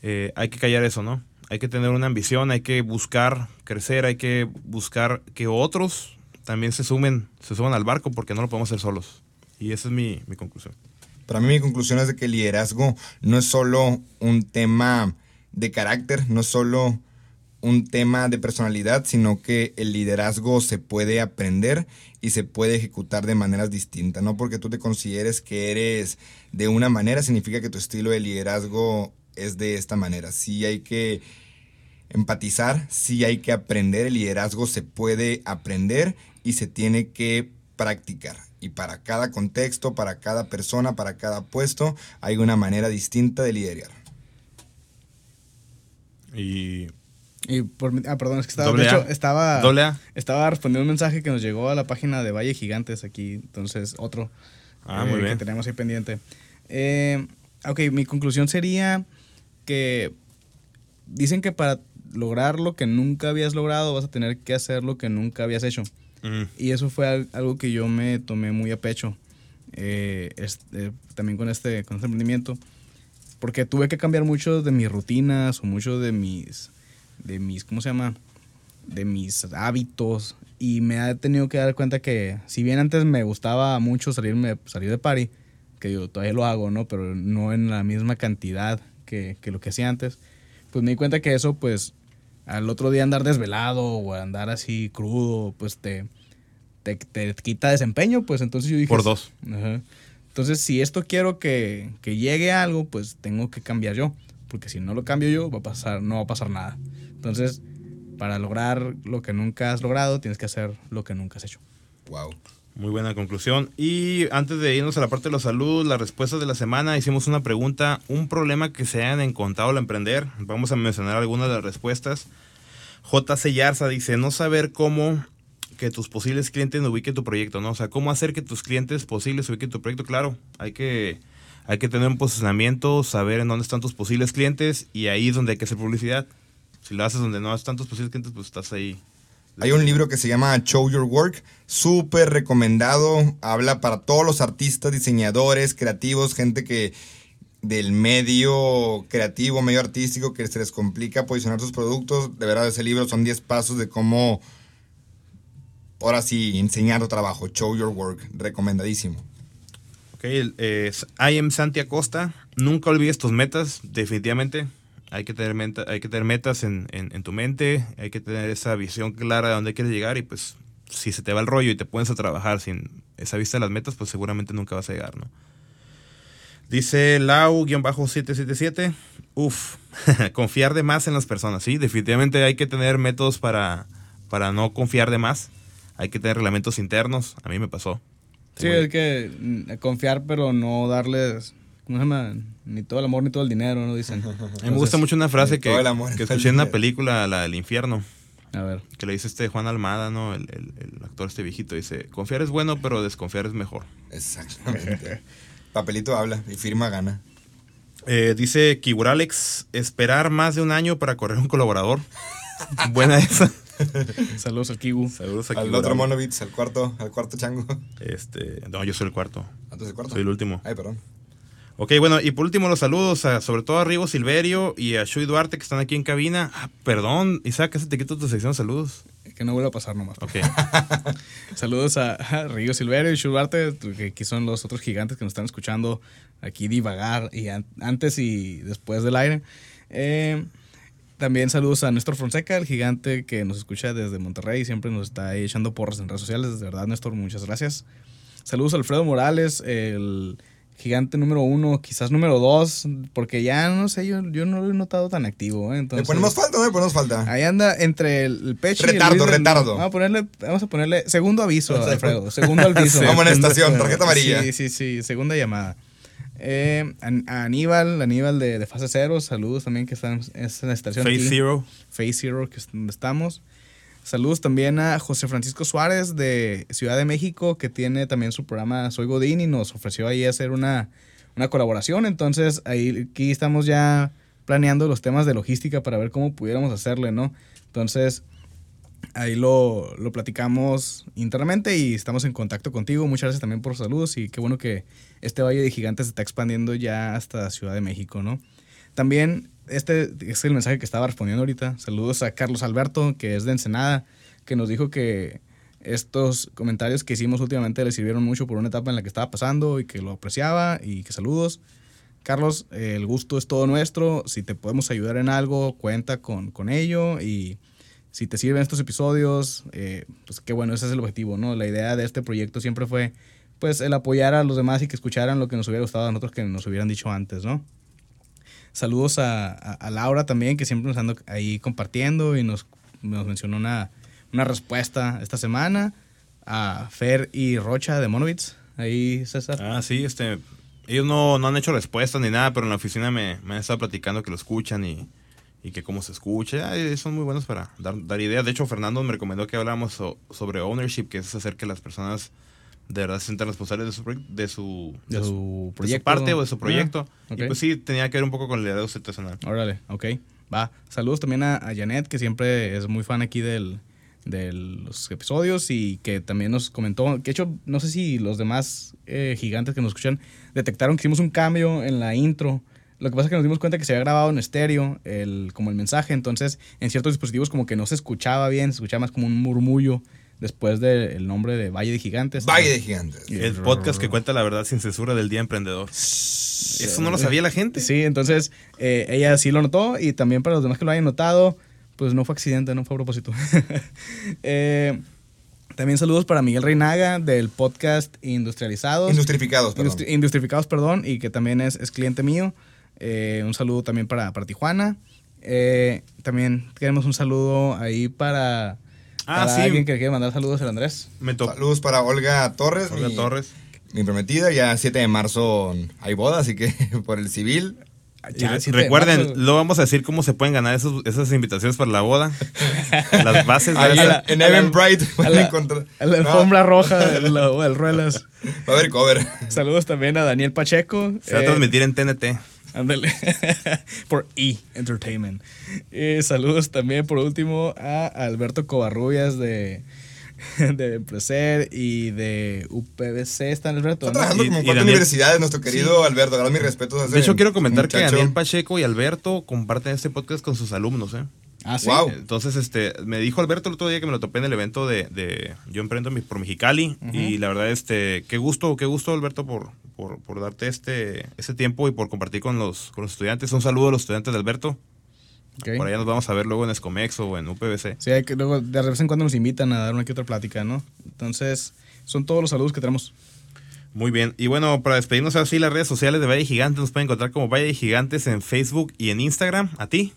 B: Eh, hay que callar eso, ¿no? Hay que tener una ambición, hay que buscar crecer, hay que buscar que otros también se sumen, se suban al barco porque no lo podemos hacer solos. Y esa es mi, mi conclusión.
A: Para mí mi conclusión es de que el liderazgo no es solo un tema de carácter, no solo un tema de personalidad, sino que el liderazgo se puede aprender y se puede ejecutar de maneras distintas. No porque tú te consideres que eres de una manera, significa que tu estilo de liderazgo es de esta manera. Sí hay que empatizar, sí hay que aprender, el liderazgo se puede aprender y se tiene que practicar. Y para cada contexto, para cada persona, para cada puesto, hay una manera distinta de liderar.
B: Y
C: Y por, ah, perdón, es que estaba, de hecho, estaba, respondiendo un mensaje que nos llegó a la página de Valle Gigantes aquí, entonces otro
B: Ah,
C: eh,
B: muy bien.
C: que tenemos ahí pendiente. Eh, ok, mi conclusión sería que dicen que para lograr lo que nunca habías logrado vas a tener que hacer lo que nunca habías hecho.
B: Mm.
C: Y eso fue al- algo que yo me tomé muy a pecho. eh, este, también con este, con este emprendimiento. Porque tuve que cambiar mucho de mis rutinas o mucho de mis, de mis, ¿cómo se llama? De mis hábitos. Y me he tenido que dar cuenta que, si bien antes me gustaba mucho salirme, salir de party, que yo todavía lo hago, ¿no? Pero no en la misma cantidad que, que lo que hacía antes. Pues me di cuenta que eso, pues, al otro día andar desvelado o andar así crudo, pues te, te, te quita desempeño, pues entonces yo dije...
B: Por dos.
C: Ajá. Entonces, si esto quiero que, que llegue a algo, pues tengo que cambiar yo. Porque si no lo cambio yo, va a pasar, no va a pasar nada. Entonces, para lograr lo que nunca has logrado, tienes que hacer lo que nunca has hecho.
A: Wow.
B: Muy buena conclusión. Y antes de irnos a la parte de los saludos, las respuestas de la semana, hicimos una pregunta, un problema que se hayan encontrado al emprender. Vamos a mencionar algunas de las respuestas. JC Yarza dice, no saber cómo que tus posibles clientes ubiquen tu proyecto, ¿no? O sea, cómo hacer que tus clientes posibles ubiquen tu proyecto. Claro, hay que, hay que tener un posicionamiento, saber en dónde están tus posibles clientes y ahí es donde hay que hacer publicidad. Si lo haces donde no están tus posibles clientes, pues estás ahí.
A: Hay un libro que se llama Show Your Work, súper recomendado. Habla para todos los artistas, diseñadores, creativos, gente que del medio creativo, medio artístico, que se les complica posicionar sus productos. De verdad, ese libro son 10 pasos de cómo, ahora sí, enseñar tu trabajo. Show Your Work, recomendadísimo.
B: Ok, eh, I am Santi Acosta. Nunca olvides tus metas, definitivamente. Hay que tener, meta- hay que tener metas en, en- en tu mente, hay que tener esa visión clara de dónde quieres llegar y pues si se te va el rollo y te pones a trabajar sin esa vista de las metas, pues seguramente nunca vas a llegar, ¿no? Dice Lau-777, uf, confiar de más en las personas, sí, definitivamente hay que tener métodos para, para no confiar de más, hay que tener reglamentos internos, a mí me pasó.
C: Sí, es que mm, confiar, pero no darles, ¿cómo se llama? Ni todo el amor ni todo el dinero, ¿no? Dicen.
B: A mí me gusta mucho una frase
A: todo
B: que,
A: el amor
B: que escuché en una
A: el-
B: película, la del infierno,
C: A ver.
B: que le dice este Juan Almada, ¿no? El, el- el actor este viejito, dice, confiar es bueno, pero desconfiar es mejor.
A: Exactamente. Papelito habla y firma gana.
B: Eh, dice Kiburalex, esperar más de un año para correr un colaborador. Buena esa.
C: Saludos al Kibu.
B: Saludos a
A: Al otro Monovitz, al cuarto, al cuarto chango.
B: Este, no, yo soy el cuarto.
A: Antes del cuarto.
B: Soy el último.
A: Ay, perdón.
B: Ok, bueno, y por último los saludos a, sobre todo a Rigo Silverio y a Shui Duarte que están aquí en cabina. Ah, perdón, Isaac, se te quito tu sección, saludos.
C: Que no vuelva a pasar nomás.
B: Ok.
C: Saludos a, a Río Silverio y Shubarte, que aquí son los otros gigantes que nos están escuchando aquí divagar y an- antes y después del aire. Eh, también saludos a Néstor Fonseca, el gigante que nos escucha desde Monterrey y siempre nos está ahí echando porras en redes sociales. De verdad, Néstor, muchas gracias. Saludos a Alfredo Morales, el gigante número uno, quizás número dos, porque ya no sé, yo, yo no lo he notado tan activo. ¿eh?
A: ¿Le
C: Entonces,
A: ponemos falta o no le ponemos falta?
C: Ahí anda entre el, el pecho y el
A: Retardo,
C: Luis
A: retardo.
C: Vamos a ponerle, vamos a ponerle segundo aviso, Alfredo. Segundo aviso.
A: Como en estación, tarjeta amarilla.
C: Sí, sí, sí. Segunda llamada. Eh, a, a Aníbal, Aníbal de, de Fase Cero, saludos también que están es en la estación
B: Face
C: aquí.
B: Zero.
C: Face Zero, que es donde estamos. Saludos también a José Francisco Suárez de Ciudad de México, que tiene también su programa Soy Godín y nos ofreció ahí hacer una, una colaboración. Entonces, ahí aquí estamos ya planeando los temas de logística para ver cómo pudiéramos hacerle, ¿no? Entonces, ahí lo, lo platicamos internamente y estamos en contacto contigo. Muchas gracias también por saludos y qué bueno que este Valle de Gigantes se está expandiendo ya hasta Ciudad de México, ¿no? También, este es el mensaje que estaba respondiendo ahorita. Saludos a Carlos Alberto, que es de Ensenada, que nos dijo que estos comentarios que hicimos últimamente le sirvieron mucho por una etapa en la que estaba pasando y que lo apreciaba y que saludos. Carlos, eh, el gusto es todo nuestro. Si te podemos ayudar en algo, cuenta con, con ello. Y si te sirven estos episodios, eh, pues qué bueno, ese es el objetivo, ¿no? La idea de este proyecto siempre fue, pues, el apoyar a los demás y que escucharan lo que nos hubiera gustado a nosotros que nos hubieran dicho antes, ¿no? Saludos a, a- Laura también, que siempre nos anda ahí compartiendo y nos, nos mencionó una, una respuesta esta semana. A Fer y Rocha de Monovitz. Ahí, César.
B: Ah, sí, este. Ellos no, no han hecho respuestas ni nada, pero en la oficina me, me han estado platicando que lo escuchan y, y que cómo se escucha. son muy buenos para dar, dar ideas. De hecho, Fernando me recomendó que habláramos so- sobre ownership, que es hacer que las personas de verdad se sientan responsables de su, de su,
C: De
B: de
C: su
B: de parte o de su
C: Ah,
B: proyecto.
C: ok.
B: Y pues sí, tenía que ver un poco con el liderazgo situacional.
C: Órale, ok. Va. Saludos también a, a Janet, que siempre es muy fan aquí del, de los episodios y que también nos comentó, que de hecho, no sé si los demás eh, gigantes que nos escuchan detectaron que hicimos un cambio en la intro. Lo que pasa es que nos dimos cuenta que se había grabado en estéreo, el, como el mensaje, entonces en ciertos dispositivos como que no se escuchaba bien, se escuchaba más como un murmullo después del nombre de Valle de Gigantes.
A: Valle de Gigantes.
C: Y-
B: El podcast que cuenta la verdad sin censura del Día Emprendedor. Eso no lo sabía la gente.
C: Sí, entonces eh, ella sí lo notó y también para los demás que lo hayan notado, pues no fue accidente, no fue a propósito. Eh, también saludos para Miguel Reinaga del podcast Industrializados.
A: Industrificados, perdón.
C: Industri- Industrificados, perdón, y que también es, es cliente mío. Eh, un saludo también para, para Tijuana. Eh, también queremos un saludo ahí para,
B: Ah,
C: para
B: sí.
C: alguien que quiere mandar saludos, el Andrés.
B: Me.
A: Saludos para Olga Torres.
B: Olga
A: mi,
B: Torres.
A: Mi prometida. Ya 7 de marzo hay boda, así que por el civil.
C: Ya, de
B: recuerden, lo vamos a decir cómo se pueden ganar esos- esas invitaciones para la boda. Las bases de
C: la-
A: en Eventbrite
C: a
A: pueden
C: la-
A: encontrar.
C: A la
A: No,
C: alfombra roja del, del Ruelas.
A: va a haber cover.
C: Saludos también a Daniel Pacheco.
B: se va a
C: Eh,
B: transmitir en TNT.
C: Ándale. por E Entertainment. Eh, saludos también, por último, a Alberto Covarrubias de, de Empreser y de UPBC. ¿Está Alberto?
A: Está
C: ¿no?
A: trabajando
B: Y-
A: como
B: y
A: cuatro
B: Daniel-
A: universidades, nuestro querido Alberto. Ahora mis respetos a ese
B: De hecho, quiero comentar que. Daniel Pacheco y Alberto comparten este podcast con sus alumnos. ¿eh?
C: Ah, sí.
A: Wow.
B: Entonces, este, me dijo Alberto el otro día que me lo topé en el evento de, de Yo Emprendo mi- por Mexicali. Y la verdad, este, qué gusto, qué gusto, Alberto, por, por, por darte este, este tiempo y por compartir con los, con los estudiantes. Un saludo a los estudiantes de Alberto. Por allá nos vamos a ver luego en Escomex o en UPBC.
C: Sí, hay que, luego de vez en cuando nos invitan a dar una que otra plática, ¿no? Entonces, son todos los saludos que tenemos.
B: Muy bien. Y bueno, para despedirnos así, las redes sociales de Valle Gigantes nos pueden encontrar como Valle Gigantes en Facebook y en Instagram. ¿A ti?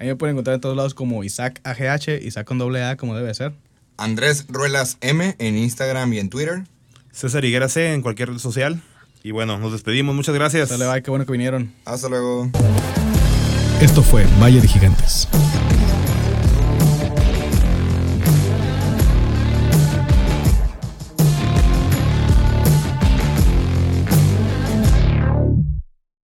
C: Ahí me pueden encontrar en todos lados como Isaac AGH, Isaac con doble A, como debe ser.
A: Andrés Ruelas M en Instagram y en Twitter.
B: César Higuera C en cualquier red social. Y bueno, nos despedimos. Muchas gracias.
C: Dale, bye, qué bueno que vinieron.
A: Hasta luego.
C: Esto fue Valle de Gigantes.